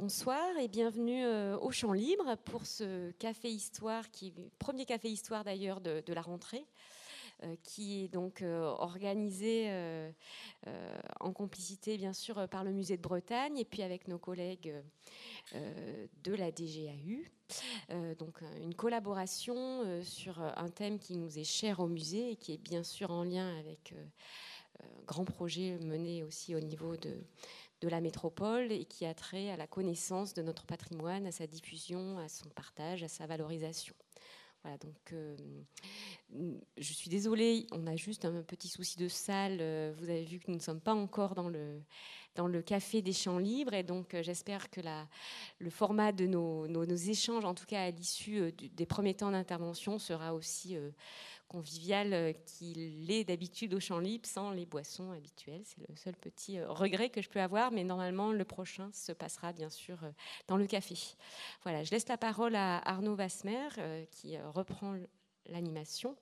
Bonsoir et bienvenue euh, au Champ Libre pour ce café histoire, qui premier café histoire d'ailleurs de, la rentrée, euh, qui est donc euh, organisé en complicité bien sûr par le musée de Bretagne et puis avec nos collègues de la DGAU. donc une collaboration sur un thème qui nous est cher au musée et qui est bien sûr en lien avec grand projet mené aussi au niveau de, de la métropole et qui a trait à la connaissance de notre patrimoine, à sa diffusion, à son partage, à sa valorisation. Voilà, donc euh, je suis désolée, on a juste un petit souci de salle. Euh, vous avez vu que nous ne sommes pas encore dans le, dans le café des champs libres et donc euh, j'espère que la, le format de nos, nos, échanges, en tout cas à l'issue des premiers temps d'intervention, sera aussi convivial euh, qu'il est d'habitude au champ libre sans les boissons habituelles. C'est le seul petit euh, regret que je peux avoir, mais normalement le prochain se passera bien sûr euh, dans le café. Voilà, je laisse la parole à Arnaud Vasmer qui reprend l'animation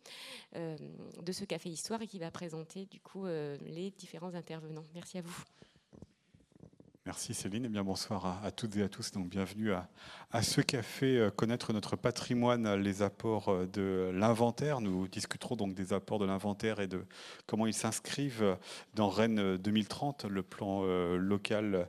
de ce café histoire et qui va présenter du coup les différents intervenants. Merci à vous. Merci Céline et bien bonsoir à, toutes et à tous. Donc bienvenue à, ce café euh, Connaître notre patrimoine, les apports euh, de l'inventaire. Nous discuterons donc des apports de l'inventaire et de comment ils s'inscrivent dans Rennes 2030, le plan euh, local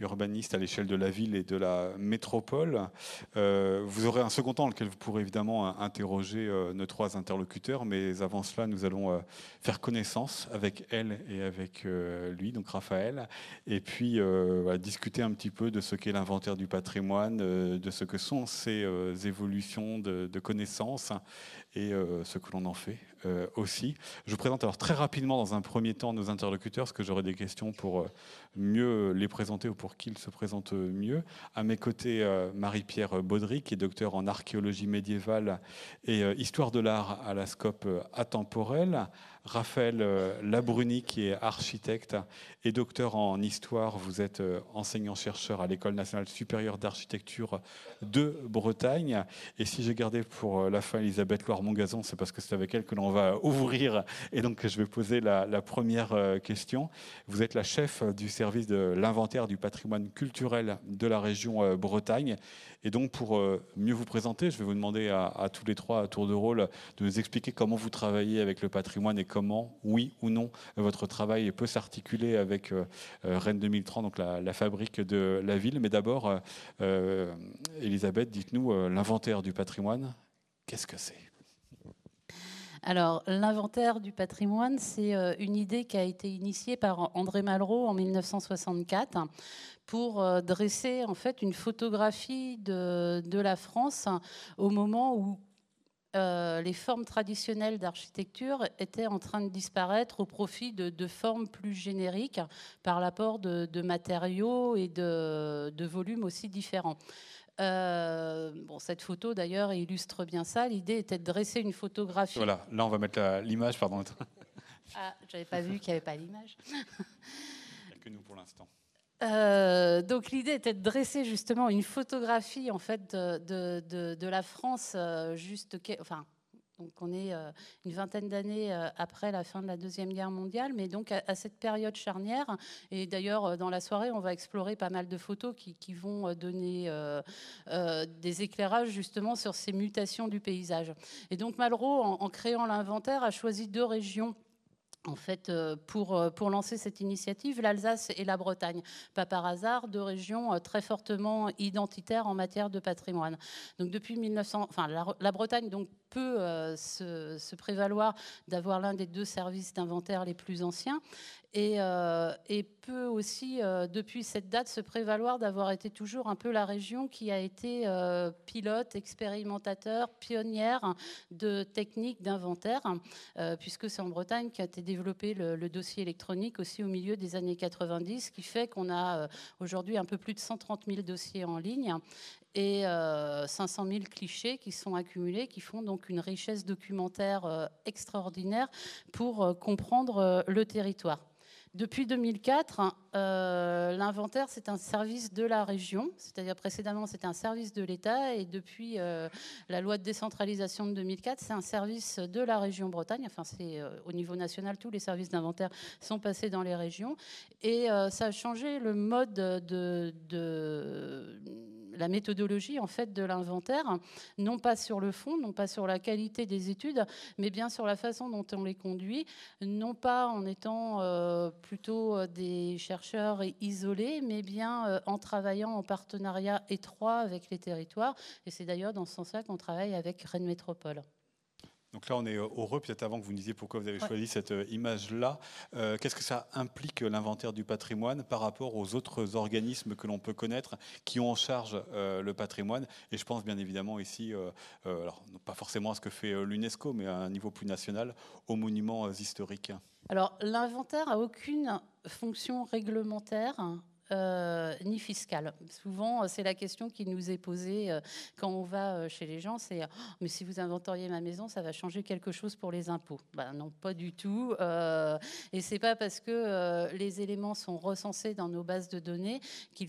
urbaniste à l'échelle de la ville et de la métropole. Euh, vous aurez un second temps dans lequel vous pourrez évidemment interroger euh, nos trois interlocuteurs, mais avant cela, nous allons euh, faire connaissance avec elle et avec lui, donc Raphaël, et puis discuter un petit peu de ce qu'est l'inventaire du patrimoine, de ce que sont ces évolutions de connaissances et ce que l'on en fait aussi. Je vous présente alors très rapidement dans un premier temps nos interlocuteurs, parce que j'aurai des questions pour mieux les présenter ou pour qu'ils se présentent mieux. À mes côtés, euh, Marie-Pierre Baudry, qui est docteur en archéologie médiévale et euh, histoire de l'art à la scope euh, atemporelle. Raphaël Labruni, qui est architecte et docteur en histoire. Vous êtes enseignant-chercheur à l'École nationale supérieure d'architecture de Bretagne. Et si j'ai gardé pour la fin Elisabeth Loire-Mongazon, c'est parce que c'est avec elle que l'on va ouvrir. Et donc, je vais poser la, première question. Vous êtes la chef du service de l'inventaire du patrimoine culturel de la région euh, Bretagne. Et donc, pour euh, mieux vous présenter, je vais vous demander à, tous les trois, à tour de rôle, de nous expliquer comment vous travaillez avec le patrimoine et comment, oui ou non, votre travail peut s'articuler avec euh, Rennes 2030, donc la, fabrique de la ville. Mais d'abord, Elisabeth, dites-nous l'inventaire du patrimoine. Qu'est-ce que c'est? Alors, l'inventaire du patrimoine, c'est euh, une idée qui a été initiée par André Malraux en 1964 pour euh, dresser en fait une photographie de, la France au moment où euh, les formes traditionnelles d'architecture étaient en train de disparaître au profit de, formes plus génériques par l'apport de, matériaux et de, de volumes aussi différents. Euh, bon, cette photo d'ailleurs illustre bien ça. L'idée était de dresser une photographie. Voilà, là on va mettre l'image, pardon. Ah, j'avais pas vu qu'il n'y avait pas l'image. que nous pour l'instant. Euh, donc l'idée était de dresser justement une photographie en fait de, de, la France euh, juste, enfin donc on est euh, une vingtaine d'années après la fin de la Deuxième Guerre mondiale, mais donc à, cette période charnière, et d'ailleurs dans la soirée on va explorer pas mal de photos qui, vont donner des éclairages justement sur ces mutations du paysage. Et donc Malraux, en créant l'inventaire, a choisi deux régions en fait, euh, pour, euh, pour lancer cette initiative, l'Alsace et la Bretagne. Pas par hasard, deux régions euh, très fortement identitaires en matière de patrimoine. Donc depuis 1900, enfin la, Bretagne donc peut se, prévaloir d'avoir l'un des deux services d'inventaire les plus anciens et, et peut aussi, depuis cette date, se prévaloir d'avoir été toujours un peu la région qui a été pilote, expérimentateur, pionnière de techniques d'inventaire, puisque c'est en Bretagne qui a été développé le, dossier électronique aussi au milieu des années 90, ce qui fait qu'on a euh, aujourd'hui un peu plus de 130 000 dossiers en ligne et 500 euh, 000 clichés qui sont accumulés, qui font donc une richesse documentaire euh, extraordinaire pour comprendre le territoire. Depuis 2004, euh, l'inventaire, c'est un service de la région, c'est-à-dire précédemment, c'était un service de l'État, et depuis euh, la loi de décentralisation de 2004, c'est un service de la région Bretagne. Enfin, c'est euh, au niveau national, tous les services d'inventaire sont passés dans les régions, et ça a changé le mode de, de la méthodologie en fait de l'inventaire, non pas sur le fond, non pas sur la qualité des études, mais bien sur la façon dont on les conduit, non pas en étant euh, plutôt euh, des chercheurs isolés, mais bien euh, en travaillant en partenariat étroit avec les territoires. Et c'est d'ailleurs dans ce sens-là qu'on travaille avec Rennes Métropole. Donc là, on est heureux, peut-être avant que vous nous disiez pourquoi vous avez choisi cette euh, image-là. Euh, qu'est-ce que ça implique l'inventaire du patrimoine par rapport aux autres organismes que l'on peut connaître qui ont en charge euh, le patrimoine? Et je pense bien évidemment ici, alors pas forcément à ce que fait l'UNESCO, mais à un niveau plus national, aux monuments historiques. Alors l'inventaire a aucune fonction réglementaire euh, ni fiscale. Souvent, euh, c'est la question qui nous est posée euh, quand on va chez les gens, c'est oh, mais si vous inventoriez ma maison, ça va changer quelque chose pour les impôts ben Non, pas du tout. et c'est pas parce que les éléments sont recensés dans nos bases de données qu'il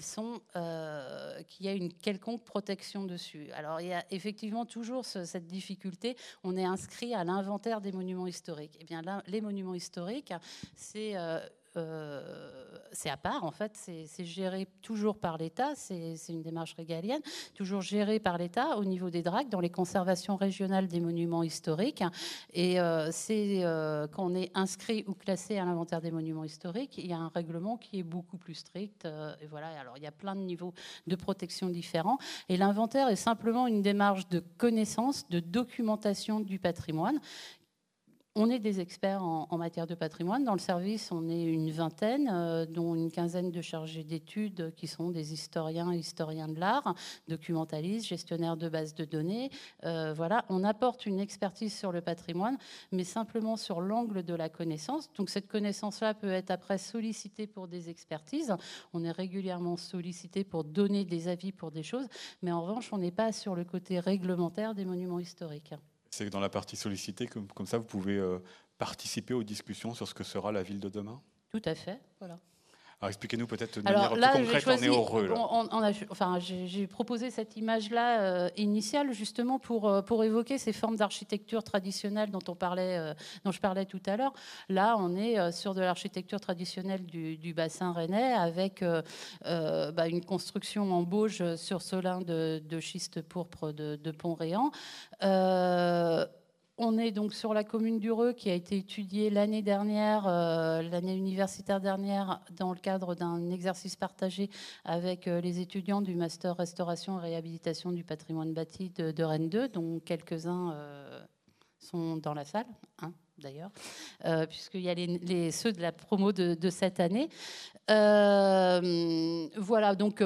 y a une quelconque protection dessus. Alors il y a effectivement toujours cette difficulté. On est inscrit à l'inventaire des monuments historiques. Et eh bien là, les monuments historiques, c'est euh, c'est à part, en fait, c'est géré toujours par l'État, c'est une démarche régalienne, toujours géré par l'État au niveau des DRAC, dans les conservations régionales des monuments historiques. Et euh, c'est euh, quand on est inscrit ou classé à l'inventaire des monuments historiques, il y a un règlement qui est beaucoup plus strict. et voilà, alors il y a plein de niveaux de protection différents. Et l'inventaire est simplement une démarche de connaissance, de documentation du patrimoine on est des experts en, matière de patrimoine. Dans le service, on est une vingtaine, euh, dont une quinzaine de chargés d'études qui sont des historiens, historiens de l'art, documentalistes, gestionnaires de bases de données. Euh, voilà, on apporte une expertise sur le patrimoine, mais simplement sur l'angle de la connaissance. Donc cette connaissance-là peut être après sollicitée pour des expertises. On est régulièrement sollicité pour donner des avis pour des choses, mais en revanche, on n'est pas sur le côté réglementaire des monuments historiques. C'est dans la partie sollicitée, comme, comme ça, vous pouvez euh, participer aux discussions sur ce que sera la ville de demain? Tout à fait, voilà. Alors expliquez-nous peut-être de manière plus concrète, on est heureux. enfin, j'ai proposé cette image-là euh, initiale justement pour, euh, pour évoquer ces formes d'architecture traditionnelle dont, on parlait, euh, dont je parlais tout à l'heure. Là, on est sur de l'architecture traditionnelle du, bassin rennais avec bah, une construction en bauge sur solin de, schiste pourpre de, de Pont-Réan. On est donc sur la commune du Reux qui a été étudiée l'année dernière, euh, l'année universitaire dernière, dans le cadre d'un exercice partagé avec euh, les étudiants du master restauration et réhabilitation du patrimoine bâti de, Rennes 2, dont quelques-uns euh, sont dans la salle. Hein, d'ailleurs, puisqu'il y a ceux de la promo de cette année. voilà, donc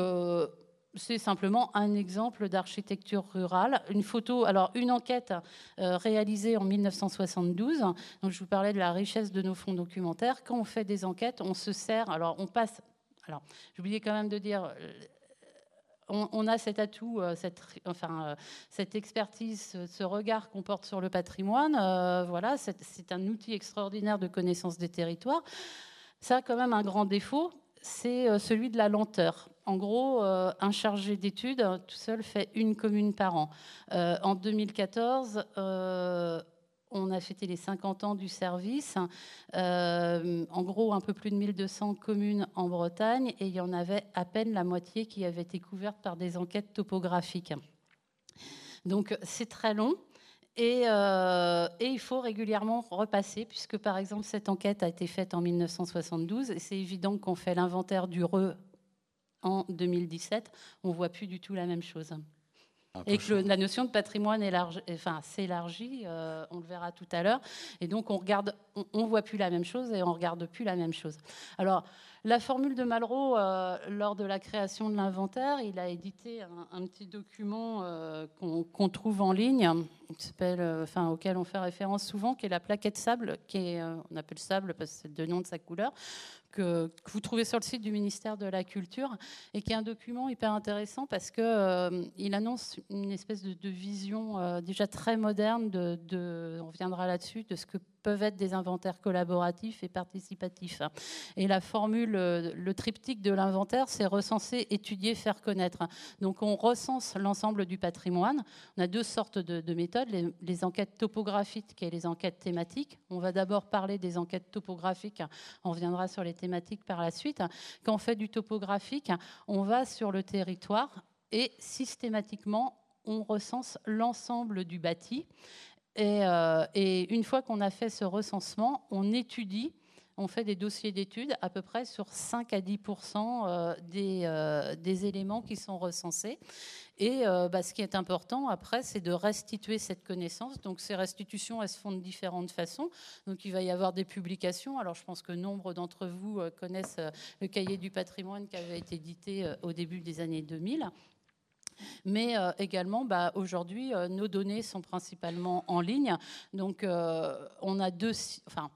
c'est simplement un exemple d'architecture rurale. Une photo, alors une enquête euh, réalisée en 1972. Donc je vous parlais de la richesse de nos fonds documentaires. Quand on fait des enquêtes, on se sert. Alors on passe. Alors j'oubliais quand même de dire. Euh, on, a cet atout, euh, cette, enfin, cette expertise, ce regard qu'on porte sur le patrimoine. voilà, c'est un outil extraordinaire de connaissance des territoires. Ça a quand même un grand défaut, c'est celui de la lenteur. En gros, euh, un chargé d'études tout seul fait une commune par an. Euh, en 2014, euh, on a fêté les 50 ans du service. en gros, un peu plus de 1200 communes en Bretagne et il y en avait à peine la moitié qui avaient été couvertes par des enquêtes topographiques. Donc c'est très long. Et, et, il faut régulièrement repasser, puisque par exemple cette enquête a été faite en 1972, et c'est évident qu'on fait l'inventaire du RE en 2017, on voit plus du tout la même chose. Et que la notion de patrimoine enfin, s'élargit, euh, on le verra tout à l'heure. Et donc, on regarde, on, voit plus la même chose et on regarde plus la même chose. Alors, la formule de Malraux, euh, lors de la création de l'inventaire, il a édité un, petit document euh, qu'on trouve en ligne, enfin, auquel on fait référence souvent, qui est la plaquette sable, qui est, on appelle sable parce que c'est le nom de sa couleur, que, vous trouvez sur le site du ministère de la Culture et qui est un document hyper intéressant parce qu'il euh, il annonce une espèce de, vision euh, déjà très moderne, de, on reviendra là-dessus, de ce que peuvent être des inventaires collaboratifs et participatifs. Et la formule, le triptyque de l'inventaire, c'est recenser, étudier, faire connaître. Donc on recense l'ensemble du patrimoine. On a deux sortes de, méthodes, les, enquêtes topographiques et les enquêtes thématiques. On va d'abord parler des enquêtes topographiques, on reviendra sur les thématiques par la suite. Quand on fait du topographique, on va sur le territoire et systématiquement on recense l'ensemble du bâti. Euh, et, une fois qu'on a fait ce recensement, on étudie, on fait des dossiers d'études à peu près sur 5 à 10 euh, des, euh, des, éléments qui sont recensés. Et bah, ce qui est important après, c'est de restituer cette connaissance. Donc ces restitutions, elles se font de différentes façons. Donc il va y avoir des publications. Alors je pense que nombre d'entre vous connaissent le cahier du patrimoine qui avait été édité au début des années 2000. Mais euh, également, bah, aujourd'hui, euh, nos données sont principalement en ligne. Donc, euh, on a deux, enfin,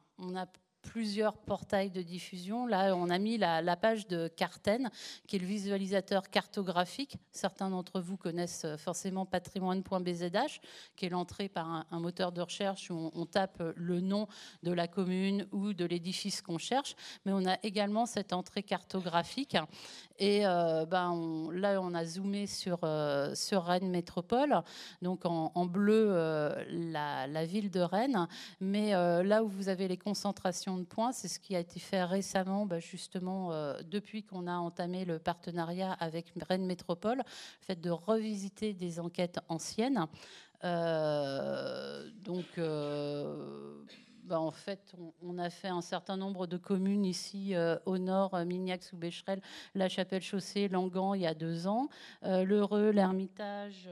plusieurs portails de diffusion. Là, on a mis la, page de Carten, qui est le visualisateur cartographique. Certains d'entre vous connaissent forcément patrimoine.bzh, qui est l'entrée par un, moteur de recherche où on, tape le nom de la commune ou de l'édifice qu'on cherche. Mais on a également cette entrée cartographique. Et euh, ben, là, on a zoomé sur, euh, Rennes Métropole, donc en, bleu euh, la, ville de Rennes. Mais là où vous avez les concentrations de points, c'est ce qui a été fait récemment, ben, justement, depuis qu'on a entamé le partenariat avec Rennes Métropole, le fait de revisiter des enquêtes anciennes. donc bah, en fait, on, a fait un certain nombre de communes ici euh, au nord, euh, Mignac sous Bécherel, La Chapelle-Chaussée, Langan, il y a deux ans, euh, L'Heureux, l'Ermitage,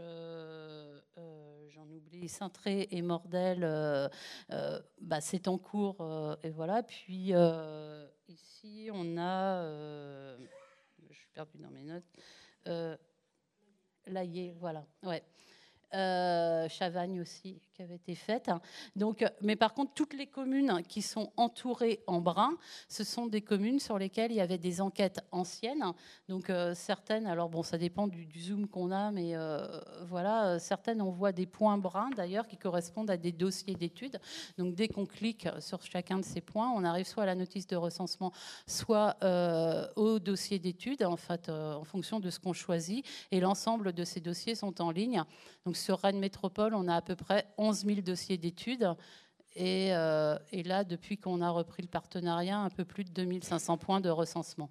j'en oublie, Saint-Tré et Mordel, bah, c'est en cours, et voilà. Puis ici, on a, je suis perdue dans mes notes, Laillé, voilà, ouais. Chavagne aussi, avait été faite. Donc, mais par contre, toutes les communes qui sont entourées en brun, ce sont des communes sur lesquelles il y avait des enquêtes anciennes. Donc euh, certaines, alors bon, ça dépend du, zoom qu'on a, mais euh, voilà, euh, certaines, on voit des points bruns d'ailleurs qui correspondent à des dossiers d'études. Donc dès qu'on clique sur chacun de ces points, on arrive soit à la notice de recensement, soit au dossier d'études, en fait, en fonction de ce qu'on choisit. Et l'ensemble de ces dossiers sont en ligne. Donc sur Rennes Métropole, on a à peu près 11 11 000 dossiers d'études. Euh, et, là, depuis qu'on a repris le partenariat, un peu plus de 2500 points de recensement.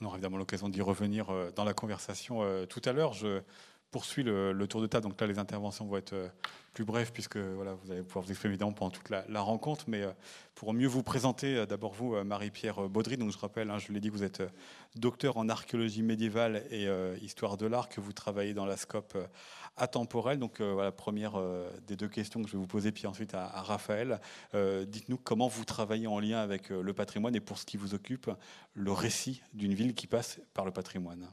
On aura évidemment l'occasion d'y revenir euh, dans la conversation euh, tout à l'heure. Poursuis le, tour de table. Donc là, les interventions vont être plus bref puisque voilà, vous allez pouvoir vous exprimer pendant toute la, rencontre. Mais euh, pour mieux vous présenter, euh, d'abord vous, euh, Marie-Pierre Baudry. Donc je rappelle, hein, je l'ai dit, vous êtes docteur en archéologie médiévale et histoire de l'art, que vous travaillez dans la scope atemporelle. Donc voilà, première des deux questions que je vais vous poser, puis ensuite à Raphaël. Dites-nous comment vous travaillez en lien avec le patrimoine et pour ce qui vous occupe, le récit d'une ville qui passe par le patrimoine.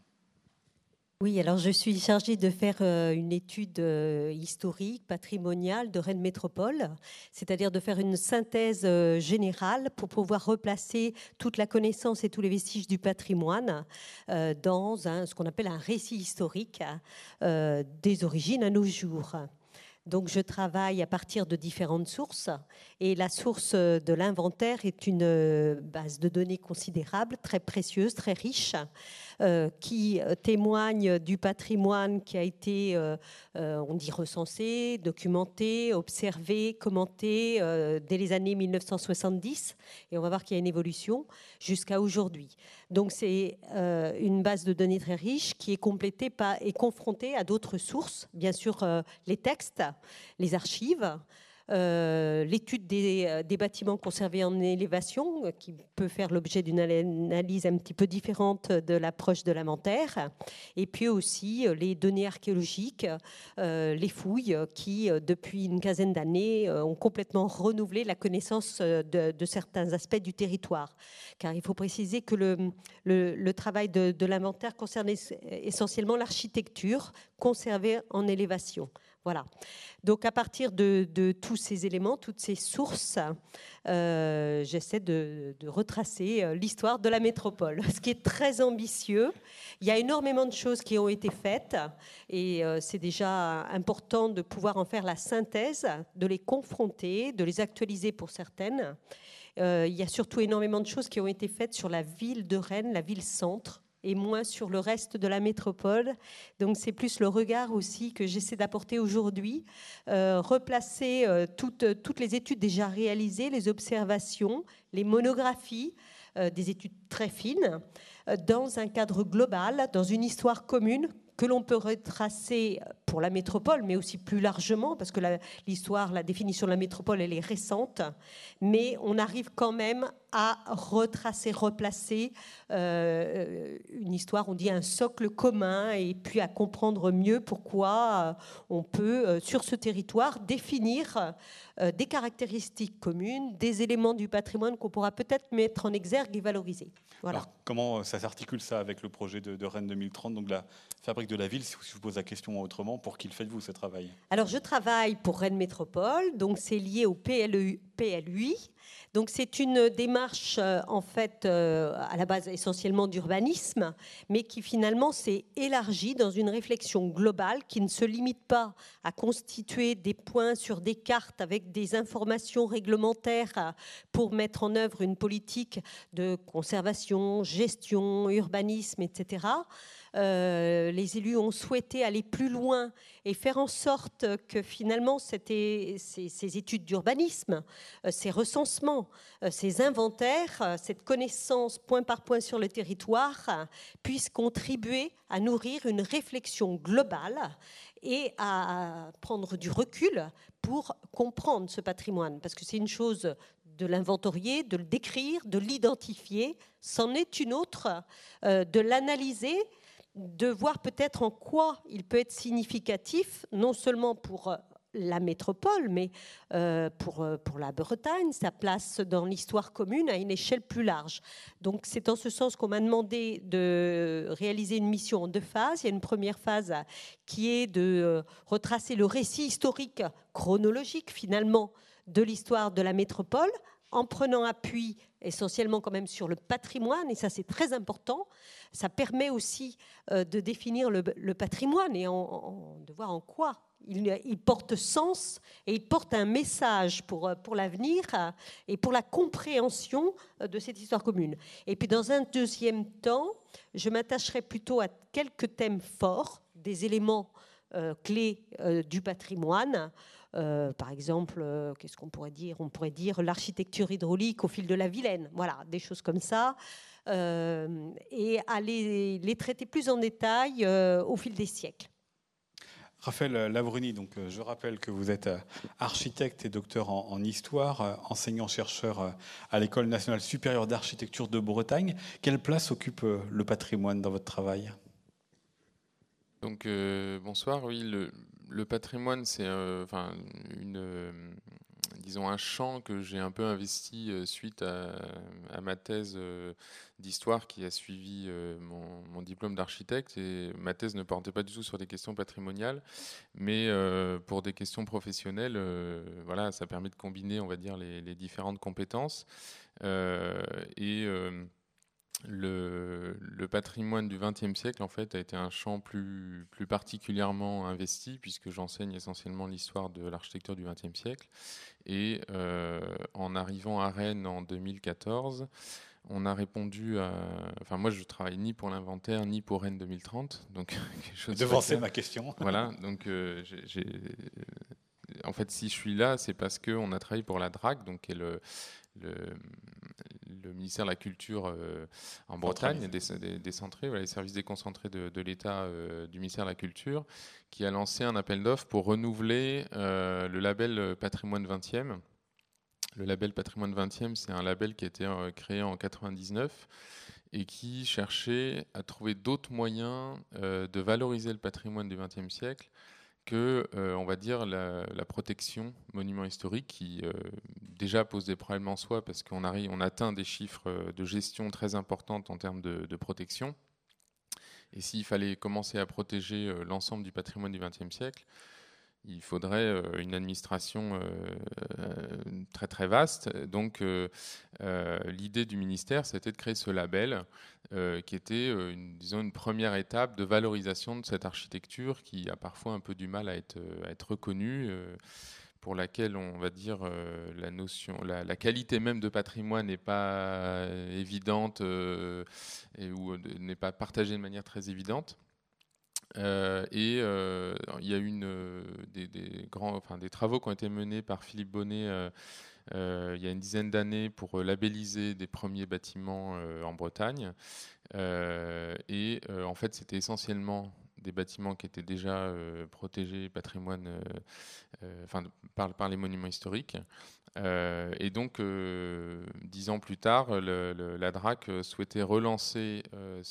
Oui, alors je suis chargée de faire euh, une étude euh, historique, patrimoniale de Rennes Métropole, c'est-à-dire de faire une synthèse euh, générale pour pouvoir replacer toute la connaissance et tous les vestiges du patrimoine dans ce qu'on appelle un récit historique des origines à nos jours. Donc je travaille à partir de différentes sources et la source de l'inventaire est une base de données considérable, très précieuse, très riche, qui témoigne du patrimoine qui a été, euh, euh, on dit, recensé, documenté, observé, commenté dès les années 1970. Et on va voir qu'il y a une évolution jusqu'à aujourd'hui. Donc c'est une base de données très riche qui est complétée et confrontée à d'autres sources, bien sûr les textes, les archives. Euh, l'étude euh, des, bâtiments conservés en élévation, euh, qui peut faire l'objet d'une analyse un petit peu différente de l'approche de l'inventaire, et puis aussi les données archéologiques, les fouilles, qui depuis une quinzaine d'années ont complètement renouvelé la connaissance de, certains aspects du territoire. Car il faut préciser que le, travail de, de l'inventaire concerne essentiellement l'architecture, conservés en élévation. Voilà. Donc à partir de, tous ces éléments, toutes ces sources, euh, j'essaie de, retracer euh, l'histoire de la métropole, ce qui est très ambitieux. Il y a énormément de choses qui ont été faites et euh, c'est déjà important de pouvoir en faire la synthèse, de les confronter, de les actualiser pour certaines. il y a surtout énormément de choses qui ont été faites sur la ville de Rennes, la ville centre, et moins sur le reste de la métropole. Donc c'est plus le regard aussi que j'essaie d'apporter aujourd'hui, euh, replacer euh, toutes, les études déjà réalisées, les observations, les monographies, euh, des études très fines, dans un cadre global, dans une histoire commune que l'on peut retracer pour la métropole, mais aussi plus largement, parce que l'histoire, la, définition de la métropole, elle est récente, mais on arrive quand même à retracer, replacer euh, une histoire, on dit un socle commun, et puis à comprendre mieux pourquoi euh, on peut, euh, sur ce territoire, définir des caractéristiques communes, des éléments du patrimoine qu'on pourra peut-être mettre en exergue et valoriser. Alors, comment ça s'articule ça avec le projet de, Rennes 2030, donc la fabrique de la ville, si je vous pose la question autrement, pour qui le faites-vous ce travail Alors, je travaille pour Rennes Métropole, donc c'est lié au PLU, PLUI, donc c'est une démarche euh, en fait euh, à la base essentiellement d'urbanisme, mais qui finalement s'est élargie dans une réflexion globale qui ne se limite pas à constituer des points sur des cartes avec des informations réglementaires euh, pour mettre en œuvre une politique de conservation, gestion, urbanisme, etc. Euh, les élus ont souhaité aller plus loin et faire en sorte que finalement ces, études d'urbanisme, euh, ces recensements, euh, ces inventaires, cette connaissance point par point sur le territoire puissent contribuer à nourrir une réflexion globale et à prendre du recul pour comprendre ce patrimoine. Parce que c'est une chose de l'inventorier, de le décrire, de l'identifier, c'en est une autre, de l'analyser de voir peut-être en quoi il peut être significatif, non seulement pour euh, la métropole, mais euh, pour, euh, pour la Bretagne, sa place dans l'histoire commune à une échelle plus large. Donc c'est en ce sens qu'on m'a demandé de réaliser une mission en deux phases. Il y a une première phase qui est de retracer le récit historique chronologique finalement de l'histoire de la métropole en prenant appui essentiellement quand même sur le patrimoine, et ça c'est très important. Ça permet aussi euh, de définir le, patrimoine et de voir en quoi il, porte sens et il porte un message pour, pour l'avenir et pour la compréhension euh, de cette histoire commune. Et puis dans un deuxième temps, je m'attacherai plutôt à quelques thèmes forts, des éléments euh, clés du patrimoine. Euh, par exemple, euh, qu'est-ce qu'on pourrait dire? On pourrait dire l'architecture hydraulique au fil de la Vilaine. Voilà, des choses comme ça. Euh, et aller les traiter plus en détail au fil des siècles. Raphaël Lavruni, donc je rappelle que vous êtes architecte et docteur en, en histoire, enseignant-chercheur à l'École nationale supérieure d'architecture de Bretagne. Quelle place occupe le patrimoine dans votre travail? Donc bonsoir. Oui, le, le patrimoine, c'est euh, euh, un champ que j'ai un peu investi euh, suite à, ma thèse d'histoire qui a suivi mon, diplôme d'architecte. Ma thèse ne portait pas du tout sur des questions patrimoniales, mais pour des questions professionnelles. voilà, ça permet de combiner, on va dire, les, différentes compétences. Le, patrimoine du XXe siècle, en fait, a été un champ plus, plus particulièrement investi, puisque j'enseigne essentiellement l'histoire de l'architecture du XXe siècle. Et euh, en arrivant à Rennes en 2014, on a répondu à. Enfin, moi, je travaille ni pour l'inventaire, ni pour Rennes 2030. Donc, Devancer ma question. Voilà. Donc, euh, En fait, si je suis là, c'est parce qu'on a travaillé pour la DRAC, donc qui est le, le, ministère de la Culture euh, en Bretagne, décentré, les services déconcentrés de, l'État euh, du ministère de la Culture, qui a lancé un appel d'offres pour renouveler euh, le label Patrimoine 20e. Le label Patrimoine 20e, c'est un label qui a été créé en 99 et qui cherchait à trouver d'autres moyens de valoriser le patrimoine du XXe siècle que, euh, on va dire, la, protection monument historique qui euh, déjà pose des problèmes en soi parce qu'on arrive, on atteint des chiffres de gestion très importantes en termes de, protection. Et s'il fallait commencer à protéger l'ensemble du patrimoine du XXe siècle, il faudrait euh, une administration euh, euh, très très vaste. Donc l'idée du ministère, c'était de créer ce label qui était une, disons, une première étape de valorisation de cette architecture qui a parfois un peu du mal à être, reconnue pour laquelle on va dire la notion, la, qualité même de patrimoine n'est pas évidente ou n'est pas partagée de manière très évidente. Euh, et euh, il y a eu euh, des, grands, enfin, des travaux qui ont été menés par Philippe Bonnet il y a une dizaine d'années pour labelliser des premiers bâtiments en Bretagne. et en fait, c'était essentiellement des bâtiments qui étaient déjà protégés patrimoine, enfin, par, par, les monuments historiques. Euh, et donc, euh, dix ans plus tard, la DRAC souhaitait relancer euh,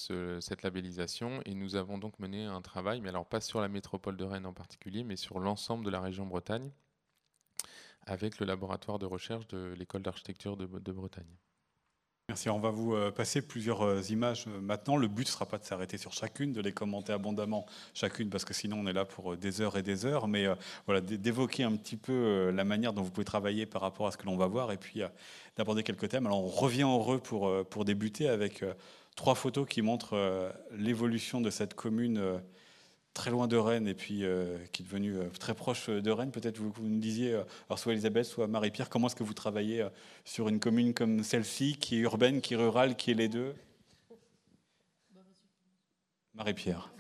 cette labellisation et nous avons donc mené un travail, mais alors pas sur la métropole de Rennes en particulier, mais sur l'ensemble de la région Bretagne, avec le laboratoire de recherche de l'école d'architecture de Bretagne. Merci. On va vous euh, passer plusieurs euh, images euh, maintenant. Le but ne sera pas de s'arrêter sur chacune, de les commenter abondamment chacune, parce que sinon on est là pour des heures et des heures. Mais voilà, d'évoquer un petit peu la manière dont vous pouvez travailler par rapport à ce que l'on va voir, et puis d'aborder quelques thèmes. Alors on revient heureux pour, pour débuter avec trois photos qui montrent l'évolution de cette commune très loin de Rennes et puis euh, qui est devenu euh, très proche de Rennes. Peut-être vous, vous nous disiez, euh, alors soit Elisabeth, soit Marie-Pierre, comment est-ce que vous travaillez sur une commune comme celle-ci, qui est urbaine, qui est rurale, qui est les deux? Marie-Pierre.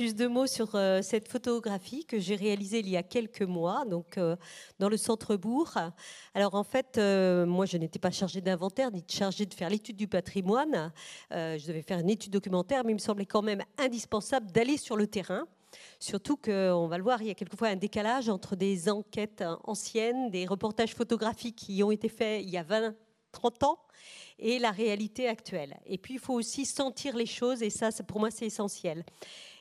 Juste deux mots sur euh, cette photographie que j'ai réalisée il y a quelques mois, donc euh, dans le centre-bourg. Alors en fait, euh, moi je n'étais pas chargée d'inventaire ni chargée de faire l'étude du patrimoine. je devais faire une étude documentaire, mais il me semblait quand même indispensable d'aller sur le terrain. Surtout qu'on va le voir, il y a quelquefois un décalage entre des enquêtes anciennes, des reportages photographiques qui ont été faits il y a 20, 30 ans et la réalité actuelle. Et puis il faut aussi sentir les choses et ça, pour moi, c'est essentiel.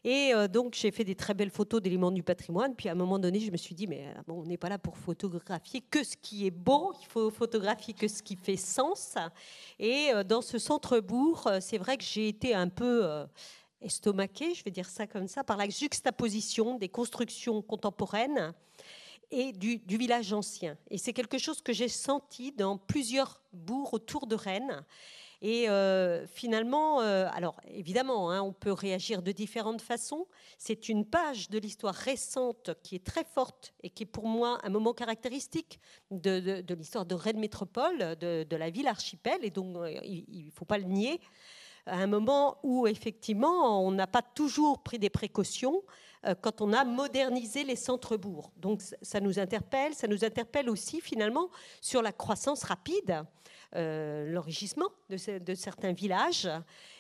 Et euh, donc, j'ai fait des très belles photos d'éléments du patrimoine. Puis à un moment donné, je me suis dit, mais euh, on n'est pas là pour photographier que ce qui est beau, il faut photographier que ce qui fait sens. Et euh, dans ce centre-bourg, c'est vrai que j'ai été un peu estomaquée, je vais dire ça comme ça, par la juxtaposition des constructions contemporaines et du, village ancien. Et c'est quelque chose que j'ai senti dans plusieurs bourgs autour de Rennes. Et euh, finalement, euh, alors évidemment, hein, on peut réagir de différentes façons. C'est une page de l'histoire récente qui est très forte et qui est pour moi un moment caractéristique de, l'histoire de Rennes Métropole, de, la ville archipel, et donc euh, il ne faut pas le nier. À un moment où effectivement on n'a pas toujours pris des précautions quand on a modernisé les centres-bourgs. Donc ça nous interpelle, ça nous interpelle aussi finalement sur la croissance rapide euh, l'enrichissement de, certains villages,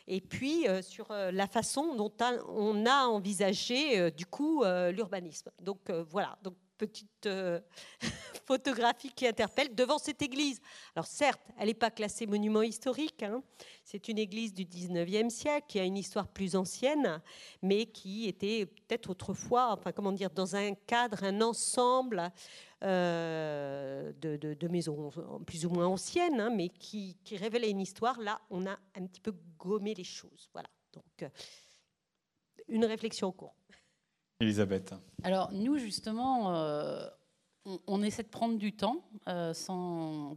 et puis euh, sur euh, la façon dont on a envisagé du coup l'urbanisme. Donc voilà, petite photographie qui interpelle devant cette église. Alors certes, elle n'est pas classée monument historique, hein. c'est une église du 19e siècle qui a une histoire plus ancienne, mais qui était peut-être autrefois, enfin comment dire, dans un cadre, un ensemble euh, de, maisons plus ou moins anciennes, hein, mais qui, révélaient une histoire. Là, on a un petit peu gommé les choses. Voilà. Donc, euh, une réflexion au cours. Elisabeth. Alors, nous, justement, euh, on, essaie de prendre du temps, euh,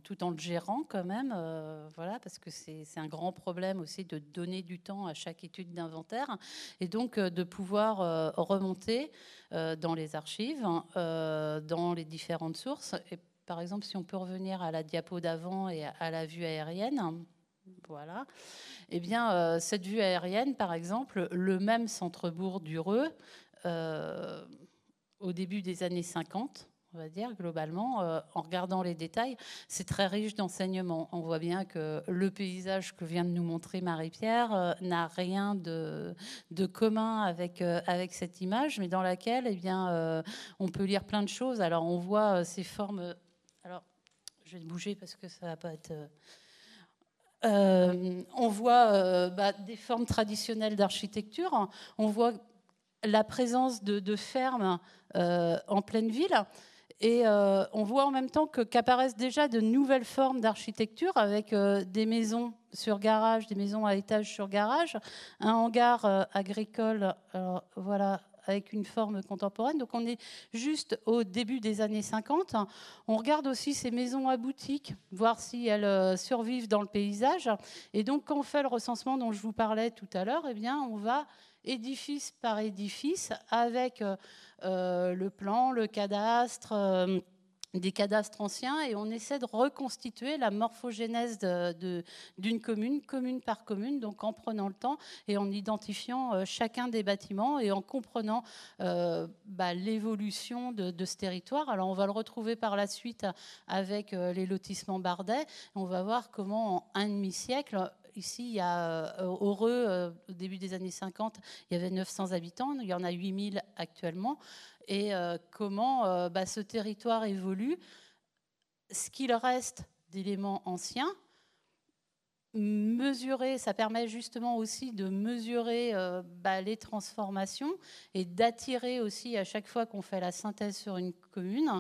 tout en le gérant quand même, euh, voilà, parce que c'est un grand problème aussi de donner du temps à chaque étude d'inventaire, et donc de pouvoir remonter dans les archives, dans les différentes sources. Et par exemple, si on peut revenir à la diapo d'avant et à, la vue aérienne, voilà. Eh bien, cette vue aérienne, par exemple, le même centre-bourg d'Ureux, au début des années 50, on va dire, globalement, euh, en regardant les détails, c'est très riche d'enseignements. On voit bien que le paysage que vient de nous montrer Marie-Pierre euh, n'a rien de, de, commun avec, euh, avec cette image, mais dans laquelle eh bien, on peut lire plein de choses. Alors, on voit ces formes. Alors, je vais bouger parce que ça va pas être. on voit bah, des formes traditionnelles d'architecture. On voit la présence de, fermes en pleine ville. Et on voit en même temps qu'apparaissent déjà de nouvelles formes d'architecture avec des maisons sur garage, des maisons à étage sur garage, un hangar agricole. voilà avec une forme contemporaine. Donc on est juste au début des années 50. On regarde aussi ces maisons à boutique, voir si elles euh, survivent dans le paysage. Et donc quand on fait le recensement dont je vous parlais tout à l'heure, eh bien on va édifice par édifice avec euh, euh, le plan, le cadastre des cadastres anciens et on essaie de reconstituer la morphogénèse d'une commune, commune par commune, donc en prenant le temps et en identifiant euh, chacun des bâtiments et en comprenant euh, bah, l'évolution de, ce territoire. Alors on va le retrouver par la suite avec euh, les lotissements Bardet. On va voir comment en un demi-siècle, ici, il y a Heureux, au début des années 50, il y avait 900 habitants, il y en a 8000 actuellement. Et euh, comment euh, bah, ce territoire évolue, ce qu'il reste d'éléments anciens, mesurer, ça permet justement aussi de mesurer euh, bah, les transformations et d'attirer aussi à chaque fois qu'on fait la synthèse sur une commune,